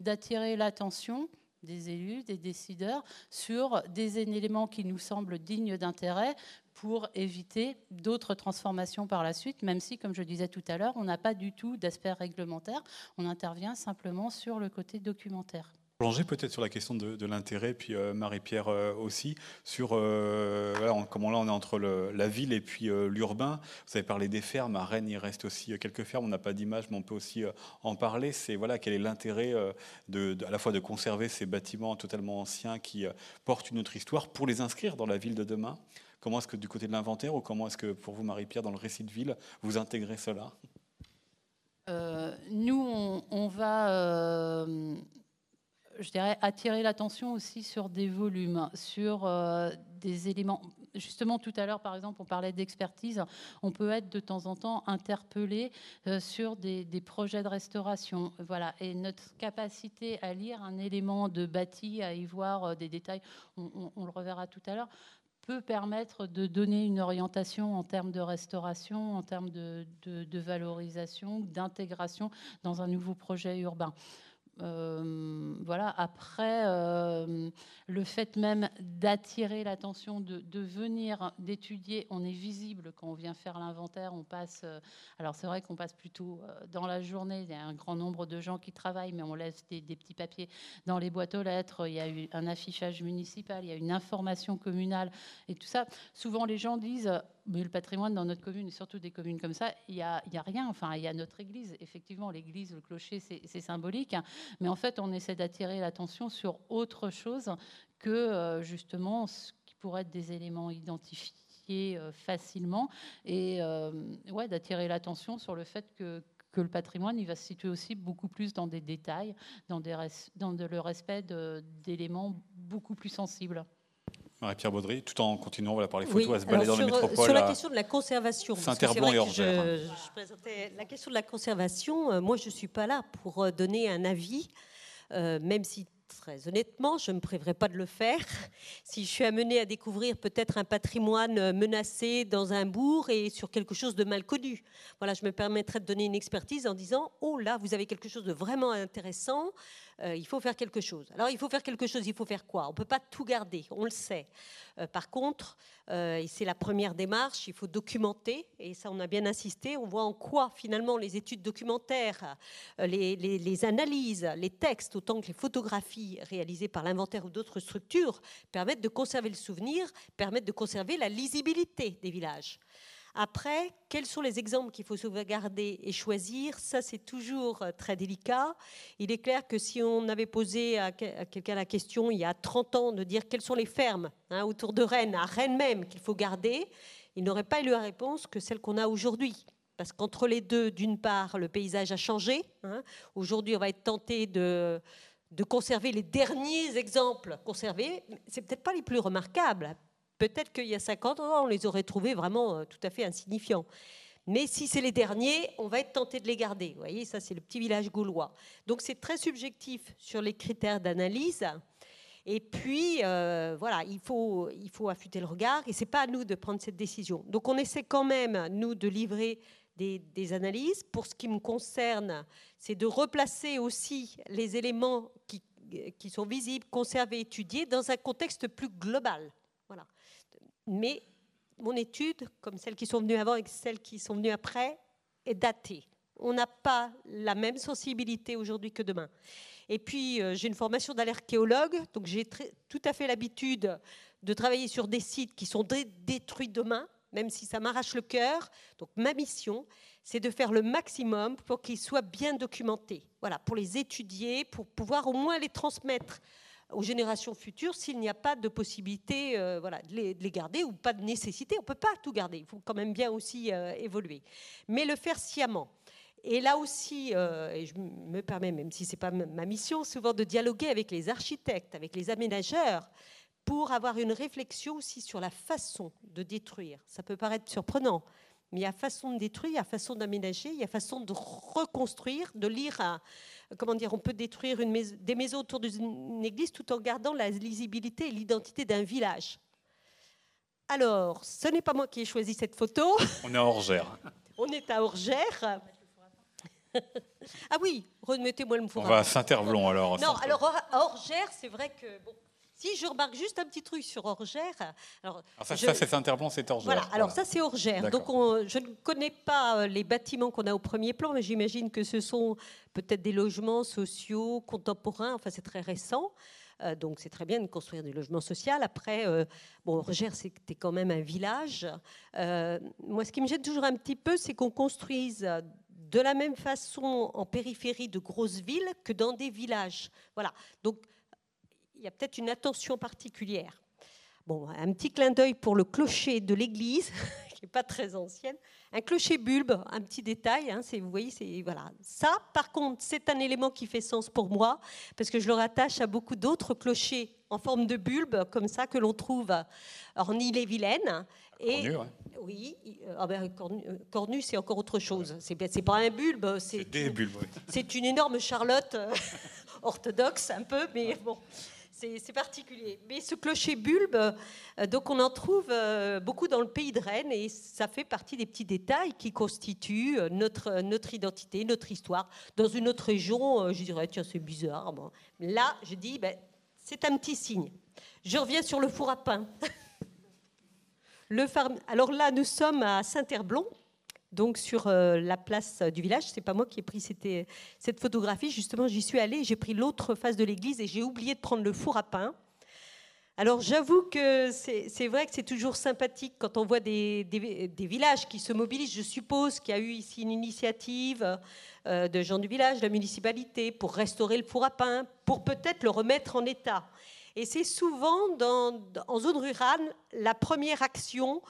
d'attirer l'attention des élus, des décideurs sur des éléments qui nous semblent dignes d'intérêt pour éviter d'autres transformations par la suite, même si, comme je disais tout à l'heure, on n'a pas du tout d'aspect réglementaire, on intervient simplement sur le côté documentaire plonger peut-être sur la question de, l'intérêt, puis euh, Marie-Pierre euh, aussi, sur euh, comment là on est entre la ville et puis l'urbain. Vous avez parlé des fermes, à Rennes il reste aussi quelques fermes, on n'a pas d'image, mais on peut aussi en parler. C'est voilà, quel est l'intérêt de, à la fois de conserver ces bâtiments totalement anciens qui portent une autre histoire pour les inscrire dans la ville de demain Comment est-ce que du côté de l'inventaire, ou comment est-ce que pour vous, Marie-Pierre, dans le récit de ville, vous intégrez cela? Nous, on, va je dirais, attirer l'attention aussi sur des volumes, sur euh, des éléments. Justement, tout à l'heure, par exemple, on parlait d'expertise. On peut être de temps en temps interpellé euh, sur des, projets de restauration. Voilà. Et notre capacité à lire un élément de bâti, à y voir euh, des détails, on, le reverra tout à l'heure, peut permettre de donner une orientation en termes de restauration, en termes de, de valorisation, d'intégration dans un nouveau projet urbain. Euh, voilà. Après, euh, le fait même d'attirer l'attention, de, venir, d'étudier, on est visible quand on vient faire l'inventaire. On passe. Euh, alors c'est vrai qu'on passe plutôt dans la journée. Il y a un grand nombre de gens qui travaillent, mais on laisse des, des, petits papiers dans les boîtes aux lettres. Il y a eu un affichage municipal, il y a une information communale et tout ça. Souvent, les gens disent mais le patrimoine dans notre commune, et surtout des communes comme ça, il n'y a, a, rien. Enfin, il y a notre église. Effectivement, l'église, le clocher, c'est symbolique. Mais en fait, on essaie d'attirer l'attention sur autre chose que euh, justement ce qui pourrait être des éléments identifiés euh, facilement. Et euh, ouais, d'attirer l'attention sur le fait que, que le patrimoine, il va se situer aussi beaucoup plus dans des détails, dans le respect d'éléments beaucoup plus sensibles. Marie-Pierre Baudry, tout en continuant voilà, par les photos à se balader dans les métropoles. Sur la question de la conservation, Saint-Herblanc et Orgère. Je, je, présentais la question de la conservation. Euh, moi, je ne suis pas là pour euh, donner un avis, euh, même si très honnêtement, je ne me priverai pas de le faire. Si je suis amenée à découvrir peut-être un patrimoine menacé dans un bourg et sur quelque chose de mal connu, voilà, je me permettrai de donner une expertise en disant oh là, vous avez quelque chose de vraiment intéressant. Euh, il faut faire quelque chose. Alors il faut faire quelque chose, il faut faire quoi? On ne peut pas tout garder, on le sait. Euh, par contre, euh, et c'est la première démarche, il faut documenter, et ça on a bien insisté, on voit en quoi finalement les études documentaires, les, les analyses, les textes, autant que les photographies réalisées par l'inventaire ou d'autres structures, permettent de conserver le souvenir, permettent de conserver la lisibilité des villages. Après, quels sont les exemples qu'il faut sauvegarder et choisir? Ça, c'est toujours euh, très délicat. Il est clair que si on avait posé à quelqu'un la question il y a 30 ans de dire quelles sont les fermes hein, autour de Rennes, à Rennes même, qu'il faut garder, il n'aurait pas eu la réponse que celle qu'on a aujourd'hui. Parce qu'entre les deux, d'une part, le paysage a changé. Hein. Aujourd'hui, on va être tenté de, conserver les derniers exemples conservés. C'est peut-être pas les plus remarquables Peut-être qu'il y a 50 ans, on les aurait trouvés vraiment euh, tout à fait insignifiants. Mais si c'est les derniers, on va être tenté de les garder. Vous voyez, ça c'est le petit village gaulois. Donc c'est très subjectif sur les critères d'analyse. Et puis, euh, voilà, il faut, il affûter le regard et c'est pas à nous de prendre cette décision. Donc on essaie quand même, nous, de livrer des, analyses. Pour ce qui me concerne, c'est de replacer aussi les éléments qui, qui, sont visibles, conservés, étudiés dans un contexte plus global. Voilà. Mais mon étude, comme celles qui sont venues avant et celles qui sont venues après, est datée. On n'a pas la même sensibilité aujourd'hui que demain. Et puis, euh, j'ai une formation d'archéologue, donc j'ai tout à fait l'habitude de travailler sur des sites qui sont détruits demain, même si ça m'arrache le cœur. Donc, ma mission, c'est de faire le maximum pour qu'ils soient bien documentés. Voilà, pour les étudier, pour pouvoir au moins les transmettre aux générations futures s'il n'y a pas de possibilité euh, voilà, de les, garder ou pas de nécessité. On ne peut pas tout garder, il faut quand même bien aussi euh, évoluer. Mais le faire sciemment. Et là aussi, euh, et je me permets, même si ce n'est pas ma mission, souvent de dialoguer avec les architectes, avec les aménageurs, pour avoir une réflexion aussi sur la façon de détruire. Ça peut paraître surprenant, mais il y a façon de détruire, il y a façon d'aménager, il y a façon de reconstruire, de lire. comment dire On peut détruire une des maisons autour d'une église tout en gardant la lisibilité et l'identité d'un village. Alors, ce n'est pas moi qui ai choisi cette photo. On est à Orgère. On est à Orgère. ah oui, remettez-moi le four. On va à Saint-Herblon alors. Non, alors à Orgère, c'est vrai que bon, si je remarque juste un petit truc sur Orgère. Alors, ça, c'est Saint-Herblon, c'est Orgère. Voilà, alors ça c'est Orgère. Donc je ne connais pas euh, les bâtiments qu'on a au premier plan, mais j'imagine que ce sont peut-être des logements sociaux, contemporains, enfin c'est très récent. Euh, donc c'est très bien de construire des logements sociaux. Après, euh, bon, Orgère, c'était quand même un village. moi, ce qui me gêne toujours un petit peu, c'est qu'on construise de la même façon en périphérie de grosses villes que dans des villages. Voilà. Donc, il y a peut-être une attention particulière. Bon, un petit clin d'œil pour le clocher de l'église, qui n'est pas très ancienne. Un clocher bulbe, un petit détail, hein, vous voyez, c'est voilà. Ça, par contre, c'est un élément qui fait sens pour moi, parce que je le rattache à beaucoup d'autres clochers en forme de bulbe, comme ça, que l'on trouve en Ille-et-Vilaine. Et, cornu, Oui, ah ben, cornu, c'est encore autre chose. C'est pas un bulbe, c'est des bulbes. C'est une énorme charlotte euh, orthodoxe, un peu, mais bon c'est particulier. Mais ce clocher bulbe, donc on en trouve beaucoup dans le pays de Rennes et ça fait partie des petits détails qui constituent notre, notre identité, notre histoire. Dans une autre région, je dirais, tiens, c'est bizarre. Bon. Là, je dis, ben, c'est un petit signe. Je reviens sur le four à pain. Alors là, nous sommes à Saint-Herblon, donc sur euh, la place du village. C'est pas moi qui ai pris cette, cette photographie. Justement, j'y suis allée. J'ai pris l'autre face de l'église et j'ai oublié de prendre le four à pain. Alors j'avoue que c'est vrai que c'est toujours sympathique quand on voit des, villages qui se mobilisent. Je suppose qu'il y a eu ici une initiative euh, de gens du village, de la municipalité, pour restaurer le four à pain, pour peut-être le remettre en état. Et c'est souvent en zone rurale la première action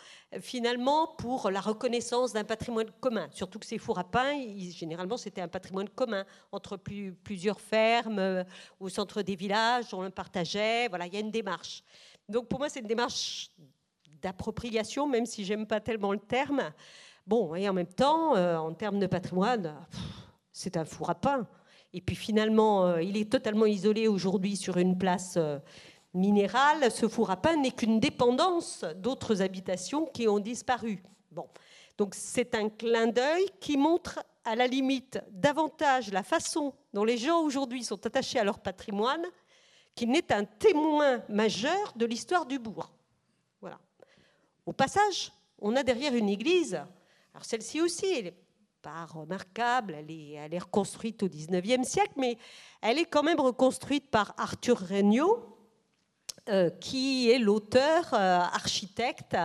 finalement pour la reconnaissance d'un patrimoine commun. Surtout que ces fours à pain, généralement c'était un patrimoine commun entre plusieurs fermes euh, au centre des villages, on le partageait. Voilà, il y a une démarche. Donc pour moi c'est une démarche d'appropriation, même si j'aime pas tellement le terme. Bon, et en même temps, euh, en termes de patrimoine, c'est un four à pain. Et puis finalement, euh, il est totalement isolé aujourd'hui sur une place euh, minérale. Ce four à pain n'est qu'une dépendance d'autres habitations qui ont disparu. Bon. Donc c'est un clin d'œil qui montre à la limite davantage la façon dont les gens aujourd'hui sont attachés à leur patrimoine qu'il n'est un témoin majeur de l'histoire du bourg. Voilà. Au passage, on a derrière une église, alors celle-ci aussi, elle pas remarquable, elle est, reconstruite au XIXe siècle, mais elle est quand même reconstruite par Arthur Regnault, euh, qui est l'auteur euh, architecte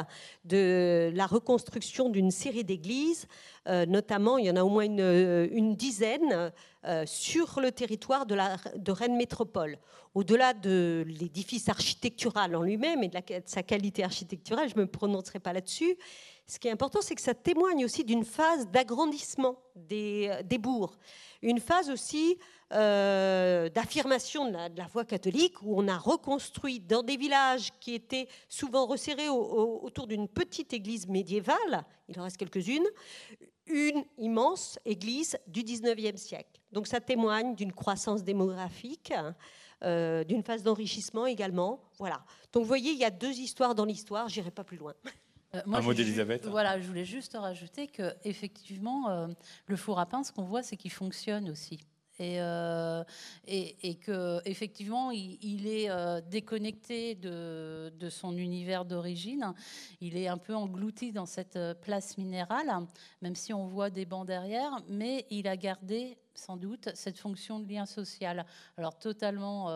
de la reconstruction d'une série d'églises, euh, notamment il y en a au moins une, dizaine sur le territoire de, Rennes Métropole. Au-delà de l'édifice architectural en lui-même et de, sa qualité architecturale, je ne me prononcerai pas là-dessus, ce qui est important, c'est que ça témoigne aussi d'une phase d'agrandissement des, bourgs, une phase aussi euh, d'affirmation de, la, foi catholique, où on a reconstruit dans des villages qui étaient souvent resserrés autour d'une petite église médiévale, il en reste quelques-unes, une immense église du 19e siècle. Donc ça témoigne d'une croissance démographique. Euh, d'une phase d'enrichissement également. Voilà. Donc vous voyez, il y a deux histoires dans l'histoire, j'irai pas plus loin. un mot d'Elisabeth. Voilà, je voulais juste rajouter que effectivement, le four à pain, ce qu'on voit, c'est qu'il fonctionne aussi. Et, euh, et, que effectivement il, est euh, déconnecté de, de, son univers d'origine. Il est un peu englouti dans cette euh, place minérale, même si on voit des bancs derrière, mais il a gardé sans doute cette fonction de lien social. Alors totalement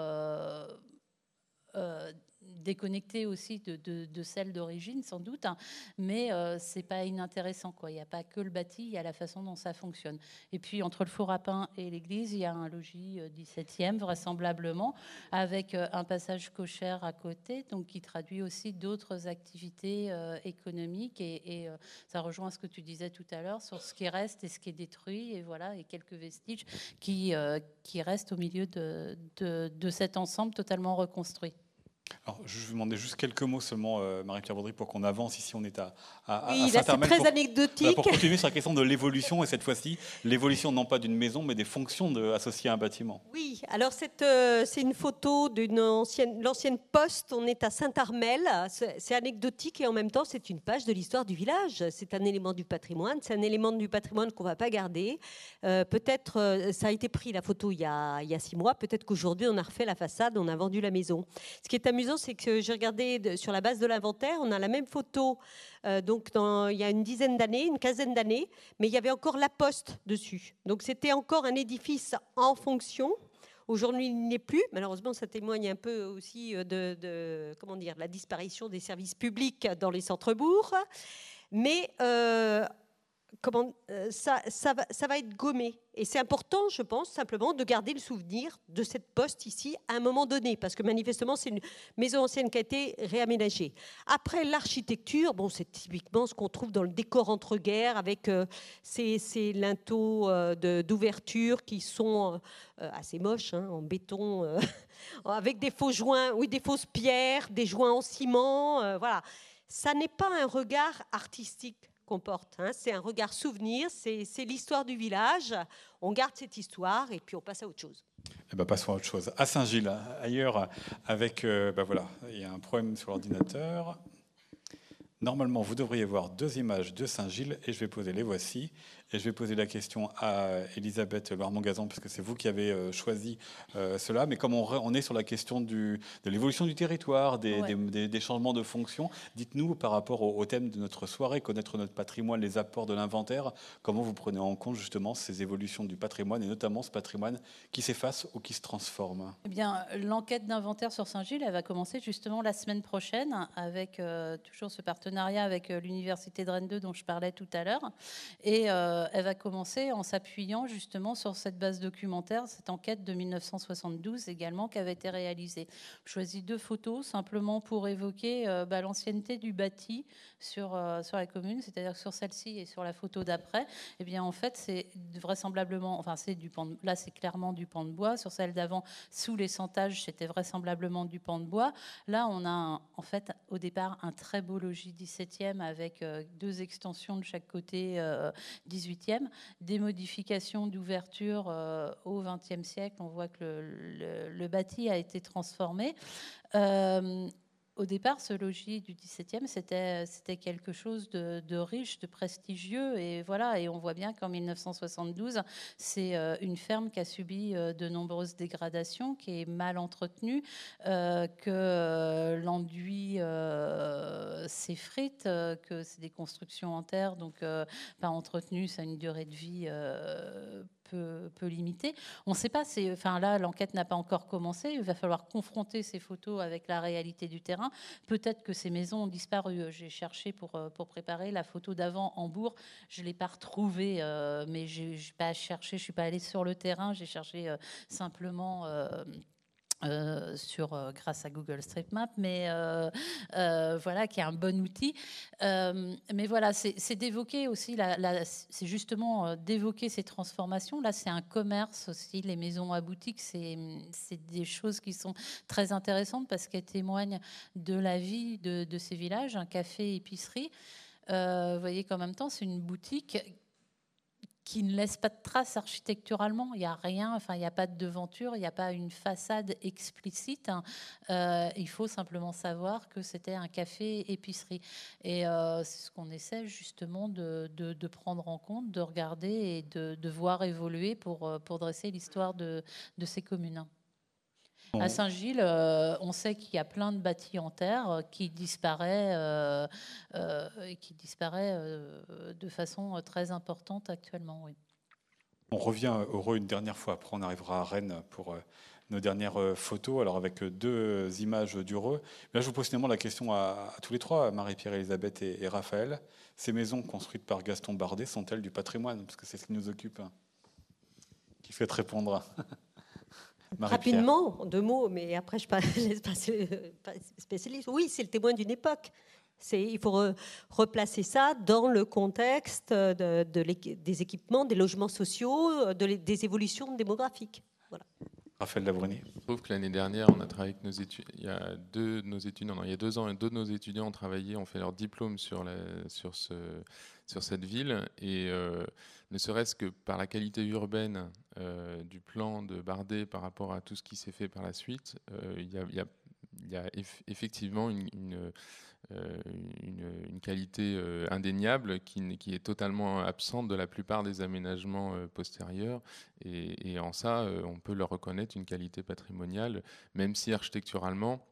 déconnectée aussi de, celle d'origine, sans doute, hein. mais euh, c'est pas inintéressant. Quoi. Il n'y a pas que le bâti, il y a la façon dont ça fonctionne. Et puis, entre le four à pain et l'église, il y a un logis 17e, euh, vraisemblablement, avec euh, un passage cochère à côté, donc qui traduit aussi d'autres activités économiques. Et, ça rejoint ce que tu disais tout à l'heure sur ce qui reste et ce qui est détruit, et voilà, et quelques vestiges qui, restent au milieu de cet ensemble totalement reconstruit. Alors, je vais vous demander juste quelques mots seulement, euh, Marie-Pierre Baudry, pour qu'on avance ici. On est à, à, oui, c'est très anecdotique. Pour continuer sur la question de l'évolution, et cette fois-ci, l'évolution non pas d'une maison, mais des fonctions de, associées à un bâtiment. Oui, alors euh, c'est une photo d'une ancienne, l'ancienne poste. On est à Saint-Armel. C'est anecdotique et en même temps, c'est une page de l'histoire du village. C'est un élément du patrimoine. C'est un élément du patrimoine qu'on ne va pas garder. Euh, peut-être, ça a été pris, la photo, il y a, il y a six mois. Peut-être qu'aujourd'hui, on a refait la façade, on a vendu la maison. Ce qui est amusant, c'est que j'ai regardé sur la base de l'inventaire, on a la même photo euh, donc il y a une dizaine d'années, une quinzaine d'années, mais il y avait encore la poste dessus. Donc c'était encore un édifice en fonction. Aujourd'hui, il n'est plus. Malheureusement, ça témoigne un peu aussi euh, de, comment dire, la disparition des services publics dans les centres-bourgs. Mais euh, comment, ça, ça, va, être gommé. Et c'est important, je pense, simplement de garder le souvenir de cette poste ici à un moment donné, parce que manifestement, c'est une maison ancienne qui a été réaménagée. Après, l'architecture, bon, c'est typiquement ce qu'on trouve dans le décor entre-guerres, avec euh, ces, linteaux euh, d'ouverture qui sont euh, assez moches, hein, en béton, avec des faux joints, oui, des fausses pierres, des joints en ciment, voilà. Ça n'est pas un regard artistique Hein. C'est un regard souvenir, c'est l'histoire du village. On garde cette histoire et puis on passe à autre chose. Eh ben, passons à autre chose. À Saint-Gilles, ailleurs, avec, euh, ben voilà, il y a un problème sur l'ordinateur. Normalement, vous devriez voir deux images de Saint-Gilles et je vais poser les voici. Et je vais poser la question à Elisabeth Loire-Mongazan, parce que c'est vous qui avez euh, choisi euh, cela. Mais comme on, est sur la question du, de l'évolution du territoire, des, des, changements de fonction, dites-nous par rapport au, thème de notre soirée, connaître notre patrimoine, les apports de l'inventaire, comment vous prenez en compte justement ces évolutions du patrimoine et notamment ce patrimoine qui s'efface ou qui se transforme? Eh bien, l'enquête d'inventaire sur Saint-Gilles, elle va commencer justement la semaine prochaine avec euh, toujours ce partenariat avec l'Université de Rennes 2 dont je parlais tout à l'heure. Et euh, elle va commencer en s'appuyant justement sur cette base documentaire, cette enquête de 1972 également qui avait été réalisée. Je choisis deux photos simplement pour évoquer euh, bah, l'ancienneté du bâti sur, euh, sur la commune, c'est-à-dire sur celle-ci et sur la photo d'après. Eh bien, en fait, c'est vraisemblablement, enfin, c'est du pan là, c'est clairement du pan de bois. Sur celle d'avant, sous les centages, c'était vraisemblablement du pan de bois. Là, on a en fait au départ un très beau logis 17e avec deux extensions de chaque côté 18 des modifications d'ouverture euh, au XXe siècle. On voit que le, bâti a été transformé. Euh, au départ, ce logis du XVIIe, c'était, c'était quelque chose de, riche, de prestigieux. Et voilà, et on voit bien qu'en 1972, c'est euh, une ferme qui a subi de nombreuses dégradations, qui est mal entretenue, que l'enduit s'effrite, que c'est des constructions en terre, donc pas entretenues, ça a une durée de vie peu, limitée. On ne sait pas, enfin là, l'enquête n'a pas encore commencé. Il va falloir confronter ces photos avec la réalité du terrain. Peut-être que ces maisons ont disparu. J'ai cherché pour, pour préparer la photo d'avant en Bourg. Je ne l'ai pas retrouvée, euh, mais je n'ai pas cherché, je ne suis pas allée sur le terrain. J'ai cherché euh, simplement. Euh, euh, sur, euh, grâce à Google Street Map, mais euh, voilà, qui est un bon outil. mais voilà, c'est d'évoquer aussi, c'est justement d'évoquer ces transformations. Là, c'est un commerce aussi, les maisons à boutique, c'est des choses qui sont très intéressantes parce qu'elles témoignent de la vie de, de ces villages, un café, épicerie. vous voyez qu'en même temps, c'est une boutique qui ne laisse pas de traces architecturalement. Il n'y a rien, enfin, il n'y a pas de devanture, il n'y a pas une façade explicite. Hein. Euh, il faut simplement savoir que c'était un café-épicerie. Et euh, c'est ce qu'on essaie justement de, de, prendre en compte, de regarder et de, de voir évoluer pour, euh, pour dresser l'histoire de, de ces communes. À Saint-Gilles, on sait qu'il y a plein de bâtis en terre qui disparaissent, qui disparaît de façon très importante actuellement. Oui. On revient heureux une dernière fois. Après, on arrivera à Rennes pour nos dernières euh, photos, alors avec euh, deux images d'Heureux. Là, je vous pose finalement la question à, tous les trois, Marie-Pierre, Elisabeth et, Raphaël. Ces maisons construites par Gaston Bardet sont-elles du patrimoine? Parce que c'est ce qui nous occupe. Hein. Qui fait répondre? Rapidement, en deux mots, mais après je laisse passer spécialiste. Oui, c'est le témoin d'une époque. Il faut replacer ça dans le contexte de, des équipements, des logements sociaux, des évolutions démographiques. Voilà. Raphaël Labruni. Je trouve que l'année dernière, on a travaillé avec nos étudiants. Il y a deux de nos étudiants, non, il y a deux ans, deux de nos étudiants ont travaillé, ont fait leur diplôme sur, la, sur, ce, sur cette ville. Et euh, ne serait-ce que par la qualité urbaine euh, du plan de Bardet par rapport à tout ce qui s'est fait par la suite, euh, il, y a, effectivement une euh, qualité indéniable qui, est totalement absente de la plupart des aménagements postérieurs. Et, en ça, on peut leur reconnaître une qualité patrimoniale, même si architecturalement,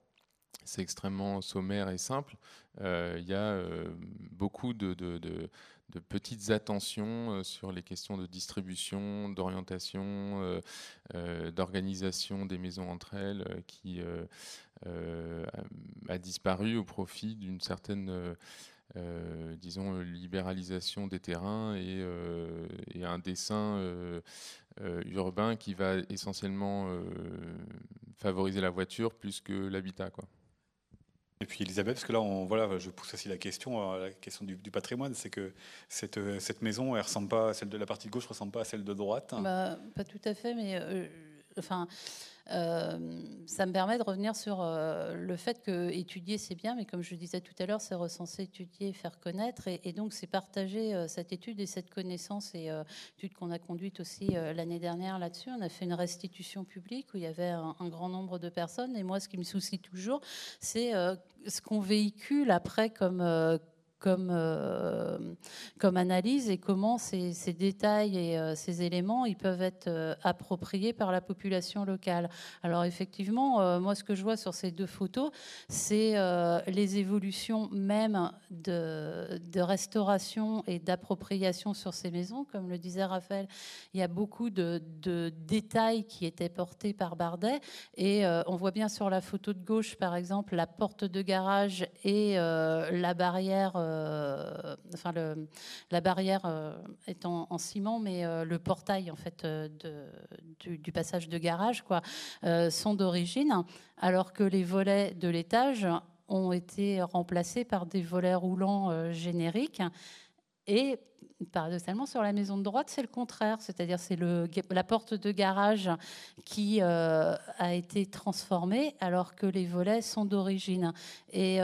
c'est extrêmement sommaire et simple. Il y a beaucoup de, petites attentions sur les questions de distribution, d'orientation, d'organisation des maisons entre elles qui euh, a disparu au profit d'une certaine euh, euh, disons, libéralisation des terrains et, un dessin urbain qui va essentiellement favoriser la voiture plus que l'habitat. Quoi. Et puis Elisabeth, parce que là, voilà, je pousse aussi la question, la question du, patrimoine, c'est que cette, cette, maison, elle ressemble pas, celle de la partie de gauche ressemble pas à celle de droite. Bah, pas tout à fait, mais enfin, euh, ça me permet de revenir sur euh, le fait que étudier c'est bien, mais comme je disais tout à l'heure, c'est recenser, étudier, faire connaître, et, donc c'est partager euh, cette étude et cette connaissance. Et étude qu'on a conduite aussi l'année dernière là-dessus. On a fait une restitution publique où il y avait un, un, grand nombre de personnes, et moi ce qui me soucie toujours, c'est ce qu'on véhicule après comme comme, euh, comme analyse et comment ces, détails et euh, ces éléments ils peuvent être euh, appropriés par la population locale. Alors effectivement, moi ce que je vois sur ces deux photos, c'est les évolutions même de, restauration et d'appropriation sur ces maisons. Comme le disait Raphaël, il y a beaucoup de, détails qui étaient portés par Bardet et on voit bien sur la photo de gauche par exemple la porte de garage et la barrière enfin le, la barrière euh, est en, ciment, mais euh, le portail en fait du, passage de garage quoi, sont d'origine, alors que les volets de l'étage ont été remplacés par des volets roulants génériques. Et paradoxalement, sur la maison de droite, c'est le contraire. C'est-à-dire, c'est la porte de garage qui a été transformée alors que les volets sont d'origine. Et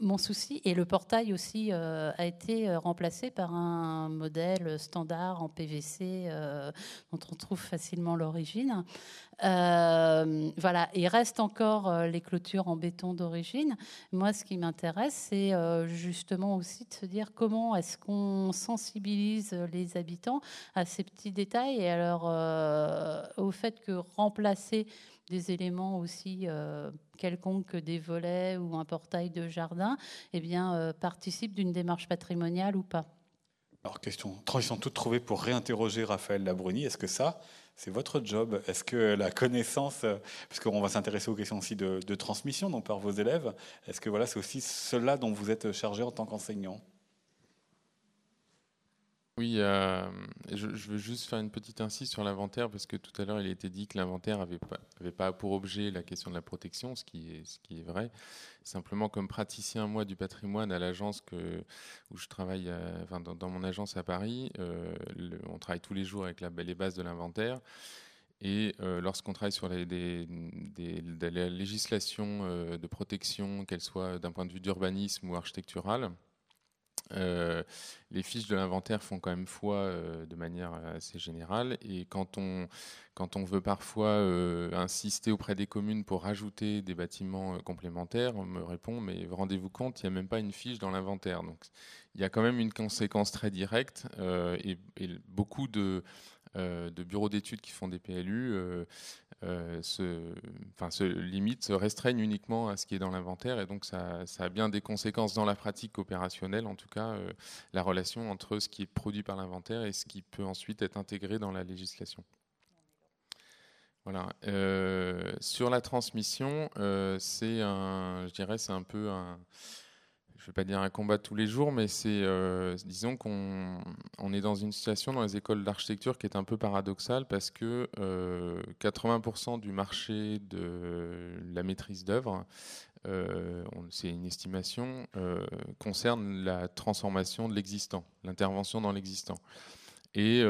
mon souci, et le portail aussi euh, a été euh, remplacé par un modèle standard en PVC euh, dont on trouve facilement l'origine. voilà, il reste encore les clôtures en béton d'origine. Moi, ce qui m'intéresse, c'est justement aussi de se dire comment est-ce qu'on sensibilise les habitants à ces petits détails et alors au fait que remplacer des éléments aussi euh, quelconques que des volets ou un portail de jardin, eh bien, euh, participe d'une démarche patrimoniale ou pas. Alors, question, transition toute trouvée pour réinterroger Raphaël Labruni. Est-ce que ça, c'est votre job? Est-ce que la connaissance, euh, puisqu'on va s'intéresser aux questions aussi de, de transmission donc par vos élèves, est-ce que voilà, c'est aussi cela dont vous êtes chargé en tant qu'enseignant? Oui, euh, je, veux juste faire une petite insiste sur l'inventaire parce que tout à l'heure il a été dit que l'inventaire n'avait pas, avait pas pour objet la question de la protection, ce qui est, ce qui est vrai. Simplement, comme praticien moi du patrimoine à l'agence que où je travaille, euh, enfin, dans, mon agence à Paris, euh, on travaille tous les jours avec les bases de l'inventaire. Et lorsqu'on travaille sur la législation de protection, qu'elle soit d'un point de vue d'urbanisme ou architectural, les fiches de l'inventaire font quand même foi de manière assez générale. Et quand on, quand on veut parfois insister auprès des communes pour rajouter des bâtiments complémentaires, on me répond mais rendez-vous compte, il n'y a même pas une fiche dans l'inventaire. Donc il y a quand même une conséquence très directe et, beaucoup de, de bureaux d'études qui font des PLU euh, se, enfin, se limitent, se restreignent uniquement à ce qui est dans l'inventaire. Et donc, ça, a bien des conséquences dans la pratique opérationnelle, en tout cas, euh, la relation entre ce qui est produit par l'inventaire et ce qui peut ensuite être intégré dans la législation. Voilà. Euh, sur la transmission, c'est un, je dirais, c'est un peu un, je ne vais pas dire un combat tous les jours, mais c'est, euh, disons qu'on on est dans une situation dans les écoles d'architecture qui est un peu paradoxale parce que 80% euh, du marché de la maîtrise d'œuvre, euh, c'est une estimation, concerne la transformation de l'existant, l'intervention dans l'existant. Et,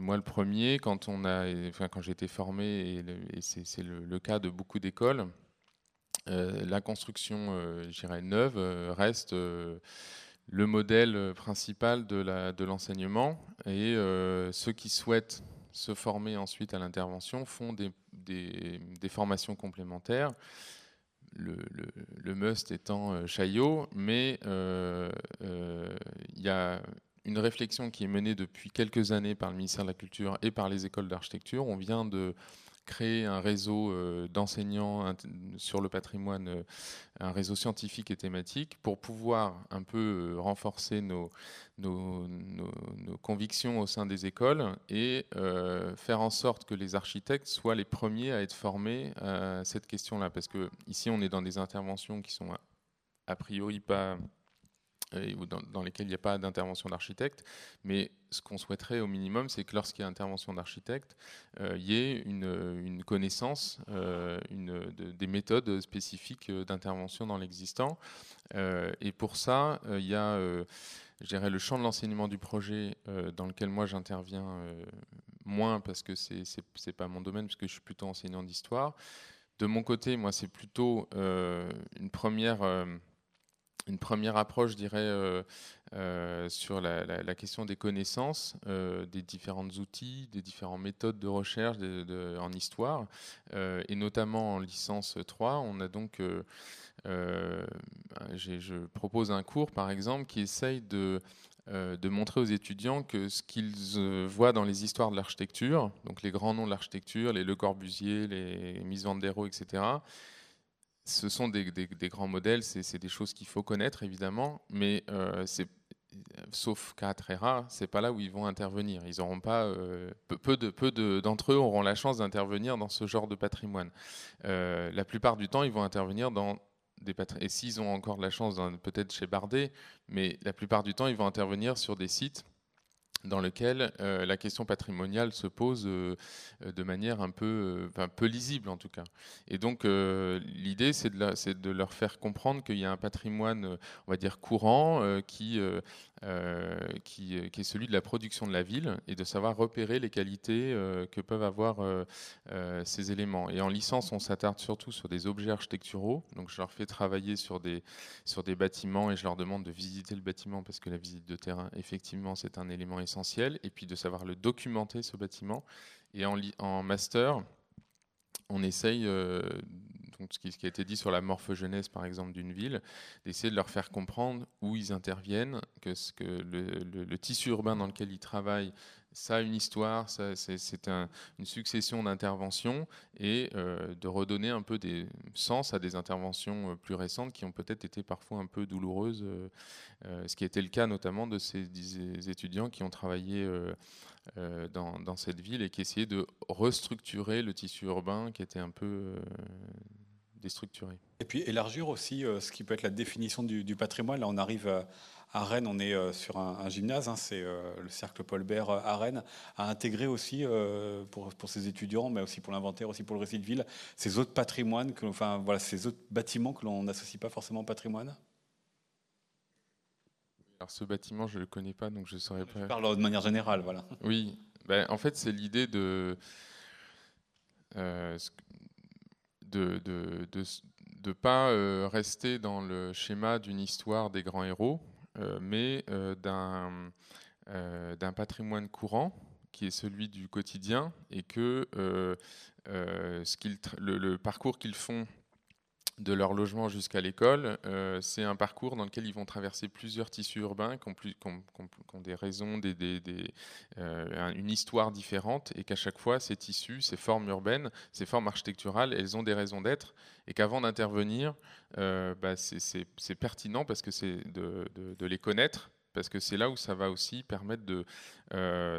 moi, le premier, quand quand j'ai été formé, et, c'est, le, cas de beaucoup d'écoles, la construction, euh, neuve, euh, reste le modèle principal de l'enseignement. et ceux qui souhaitent se former ensuite à l'intervention font des, formations complémentaires. Le, must étant Chaillot, mais il y a une réflexion qui est menée depuis quelques années par le ministère de la Culture et par les écoles d'architecture. On vient de créer un réseau euh, d'enseignants sur le patrimoine, euh, un réseau scientifique et thématique, pour pouvoir un peu euh, renforcer nos, nos, convictions au sein des écoles et faire en sorte que les architectes soient les premiers à être formés à cette question-là. Parce que ici, on est dans des interventions qui sont a priori pas ou dans, lesquels il n'y a pas d'intervention d'architecte. Mais ce qu'on souhaiterait au minimum, c'est que lorsqu'il y a intervention d'architecte, euh, il y ait une, connaissance euh, une, des méthodes spécifiques d'intervention dans l'existant. Euh, et pour ça, il y a, le champ de l'enseignement du projet dans lequel moi j'interviens moins parce que c'est n'est pas mon domaine, puisque je suis plutôt enseignant d'histoire. De mon côté, moi, c'est plutôt une première une première approche, je dirais, euh, euh, sur la, question des connaissances, euh, des différents outils, des différentes méthodes de recherche en histoire, et notamment en licence 3. On a donc, je propose un cours, par exemple, qui essaye de de montrer aux étudiants que ce qu'ils voient dans les histoires de l'architecture, donc les grands noms de l'architecture, les Le Corbusier, les Mies van der Rohe, etc., ce sont des, grands modèles, c'est des choses qu'il faut connaître évidemment, mais euh, sauf cas très rares, c'est pas là où ils vont intervenir. Ils auront pas euh, peu, de peu d'entre eux auront la chance d'intervenir dans ce genre de patrimoine. Euh, la plupart du temps, ils vont intervenir dans des patrimoines. Et s'ils ont encore la chance, peut-être chez Bardet, mais la plupart du temps, ils vont intervenir sur des sites dans lequel euh, la question patrimoniale se pose euh, euh, de manière un peu, un peu lisible en tout cas. Et donc l'idée c'est de, de, leur faire comprendre qu'il y a un patrimoine, on va dire courant, qui, qui, qui, est celui de la production de la ville et de savoir repérer les qualités que peuvent avoir ces éléments. Et en licence, on s'attarde surtout sur des objets architecturaux. Donc je leur fais travailler sur des, sur des bâtiments et je leur demande de visiter le bâtiment parce que la visite de terrain, effectivement, c'est un élément essentiel et puis de savoir le documenter, ce bâtiment. Et en master, on essaye, euh, ce, qui, a été dit sur la morphogenèse par exemple d'une ville, d'essayer de leur faire comprendre où ils interviennent, que, ce que le, tissu urbain dans lequel ils travaillent ça a une histoire, c'est une succession d'interventions et euh, de redonner un peu des sens à des interventions euh, plus récentes qui ont peut-être été parfois un peu douloureuses, euh, ce qui était le cas notamment de ces, étudiants qui ont travaillé dans, cette ville et qui essayaient de restructurer le tissu urbain qui était un peu déstructuré. Et puis élargir aussi ce qui peut être la définition du, du patrimoine. Là, on arrive à à Rennes, on est euh, sur un, gymnase, hein, c'est euh, le cercle Paul Bert euh, à Rennes, à intégrer aussi pour, pour ses étudiants, mais aussi pour l'inventaire, aussi pour le récit de ville, ces autres patrimoines, que, enfin voilà, ces autres bâtiments que l'on n'associe pas forcément au patrimoine. Alors ce bâtiment, je ne le connais pas, donc je ne saurais pas. Je parle de manière générale, voilà. Oui, ben, en fait, c'est l'idée de, de, de, de, pas rester dans le schéma d'une histoire des grands héros, mais d'un patrimoine courant qui est celui du quotidien et que ce le, parcours qu'ils font de leur logement jusqu'à l'école, euh, c'est un parcours dans lequel ils vont traverser plusieurs tissus urbains qui ont, des raisons, euh, une histoire différente, et qu'à chaque fois, ces tissus, ces formes urbaines, ces formes architecturales, elles ont des raisons d'être, et qu'avant d'intervenir, euh, bah, c'est pertinent parce que c'est de, les connaître, parce que c'est là où ça va aussi permettre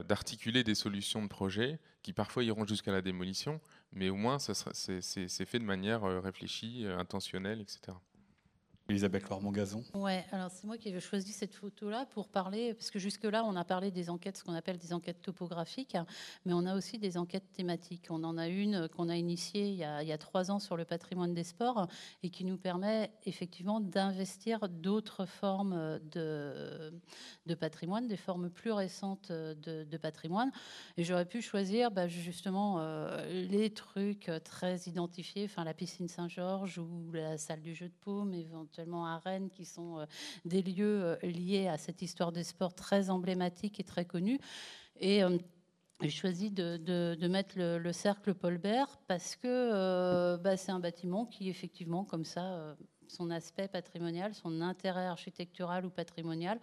d'articuler des solutions de projet qui parfois iront jusqu'à la démolition, mais au moins c'est fait de manière euh, réfléchie, euh, intentionnelle, etc. Elisabeth Clormont-Gazon. Ouais, alors c'est moi qui ai choisi cette photo-là pour parler, parce que jusque-là, on a parlé des enquêtes, ce qu'on appelle des enquêtes topographiques, mais on a aussi des enquêtes thématiques. On en a une qu'on a initiée il y a, trois ans sur le patrimoine des sports et qui nous permet effectivement d'investir d'autres formes de, de, patrimoine, des formes plus récentes de, patrimoine. Et j'aurais pu choisir bah, justement euh, les trucs très identifiés, enfin la piscine Saint-Georges ou la salle du jeu de paume, éventuellement à Rennes, qui sont euh, des lieux euh, liés à cette histoire des sports très emblématique et très connue. Et euh, j'ai choisi de, mettre le, cercle Paul Bert parce que bah, c'est un bâtiment qui, effectivement, comme ça, son aspect patrimonial, son intérêt architectural ou patrimonial,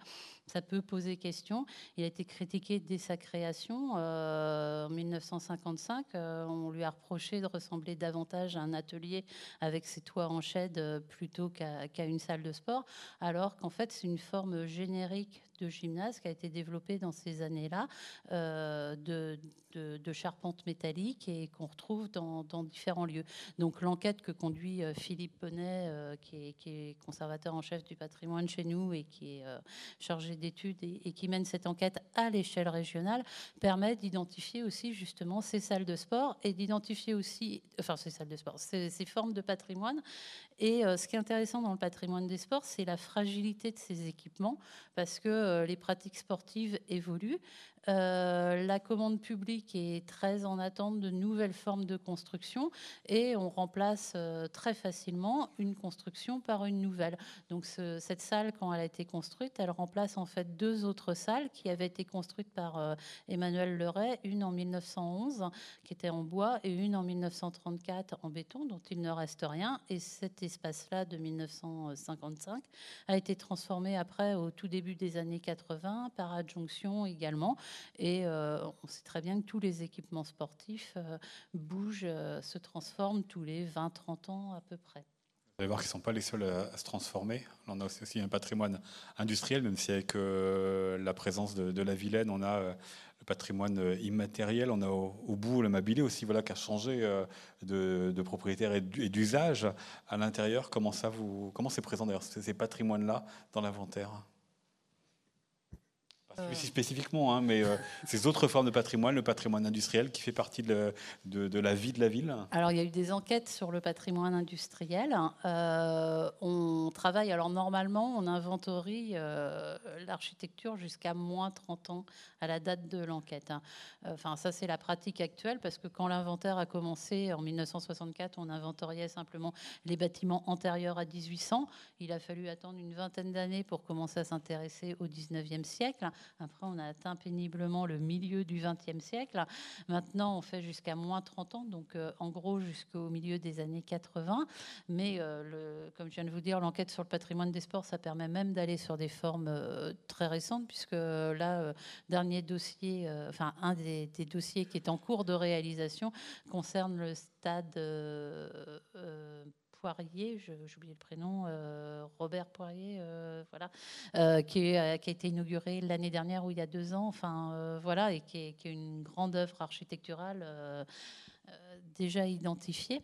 ça peut poser question. Il a été critiqué dès sa création euh, en 1955. Euh, on lui a reproché de ressembler davantage à un atelier avec ses toits en chède euh, plutôt qu'à une salle de sport, alors qu'en fait c'est une forme générique de gymnase qui a été développée dans ces années-là, de, de, charpente métallique et qu'on retrouve dans, différents lieux. Donc l'enquête que conduit Philippe Bonnet, qui est, qui, est, conservateur en chef du patrimoine chez nous et qui est chargé d'études et, qui mène cette enquête à l'échelle régionale permet d'identifier aussi justement ces salles de sport et d'identifier aussi, enfin ces salles de sport, ces, formes de patrimoine. Et euh, ce qui est intéressant dans le patrimoine des sports, c'est la fragilité de ces équipements parce que euh, les pratiques sportives évoluent. Euh, la commande publique est très en attente de nouvelles formes de construction et on remplace euh, très facilement une construction par une nouvelle. Donc cette salle, quand elle a été construite, elle remplace en fait deux autres salles qui avaient été construites par euh, Emmanuel Leray, une en 1911 qui était en bois et une en 1934 en béton dont il ne reste rien. Et cet espace-là de 1955 a été transformé après au tout début des années 80 par adjonction également. Et euh, on sait très bien que tous les équipements sportifs euh, bougent, euh, se transforment tous les 20-30 ans à peu près. Vous allez voir qu'ils ne sont pas les seuls à, se transformer. On a aussi un patrimoine industriel, même si avec la présence de, la Vilaine, on a le patrimoine immatériel. On a au, bout l'amabilité aussi, voilà, qui a changé de, propriétaire et d'usage à l'intérieur. Comment comment c'est présent d'ailleurs ces patrimoines-là dans l'inventaire? Pas spécifiquement, hein, mais euh, ces autres formes de patrimoine, le patrimoine industriel qui fait partie de, la vie de la ville Alors, il y a eu des enquêtes sur le patrimoine industriel. Euh, on travaille, alors normalement, on inventorie euh, l'architecture jusqu'à moins 30 ans à la date de l'enquête. Hein. Enfin, ça, c'est la pratique actuelle, parce que quand l'inventaire a commencé en 1964, on inventoriait simplement les bâtiments antérieurs à 1800. Il a fallu attendre une vingtaine d'années pour commencer à s'intéresser au 19e siècle. Après, on a atteint péniblement le milieu du XXe siècle. Maintenant, on fait jusqu'à moins 30 ans, donc euh, en gros jusqu'au milieu des années 80. Mais euh, comme je viens de vous dire, l'enquête sur le patrimoine des sports, ça permet même d'aller sur des formes euh, très récentes, puisque là, dernier dossier, enfin un des, dossiers qui est en cours de réalisation concerne le stade Poirier, j'ai oublié le prénom, euh, Robert Poirier, euh, voilà, euh, qui, a été inauguré l'année dernière ou il y a deux ans, enfin voilà, et qui est, une grande œuvre architecturale déjà identifiée.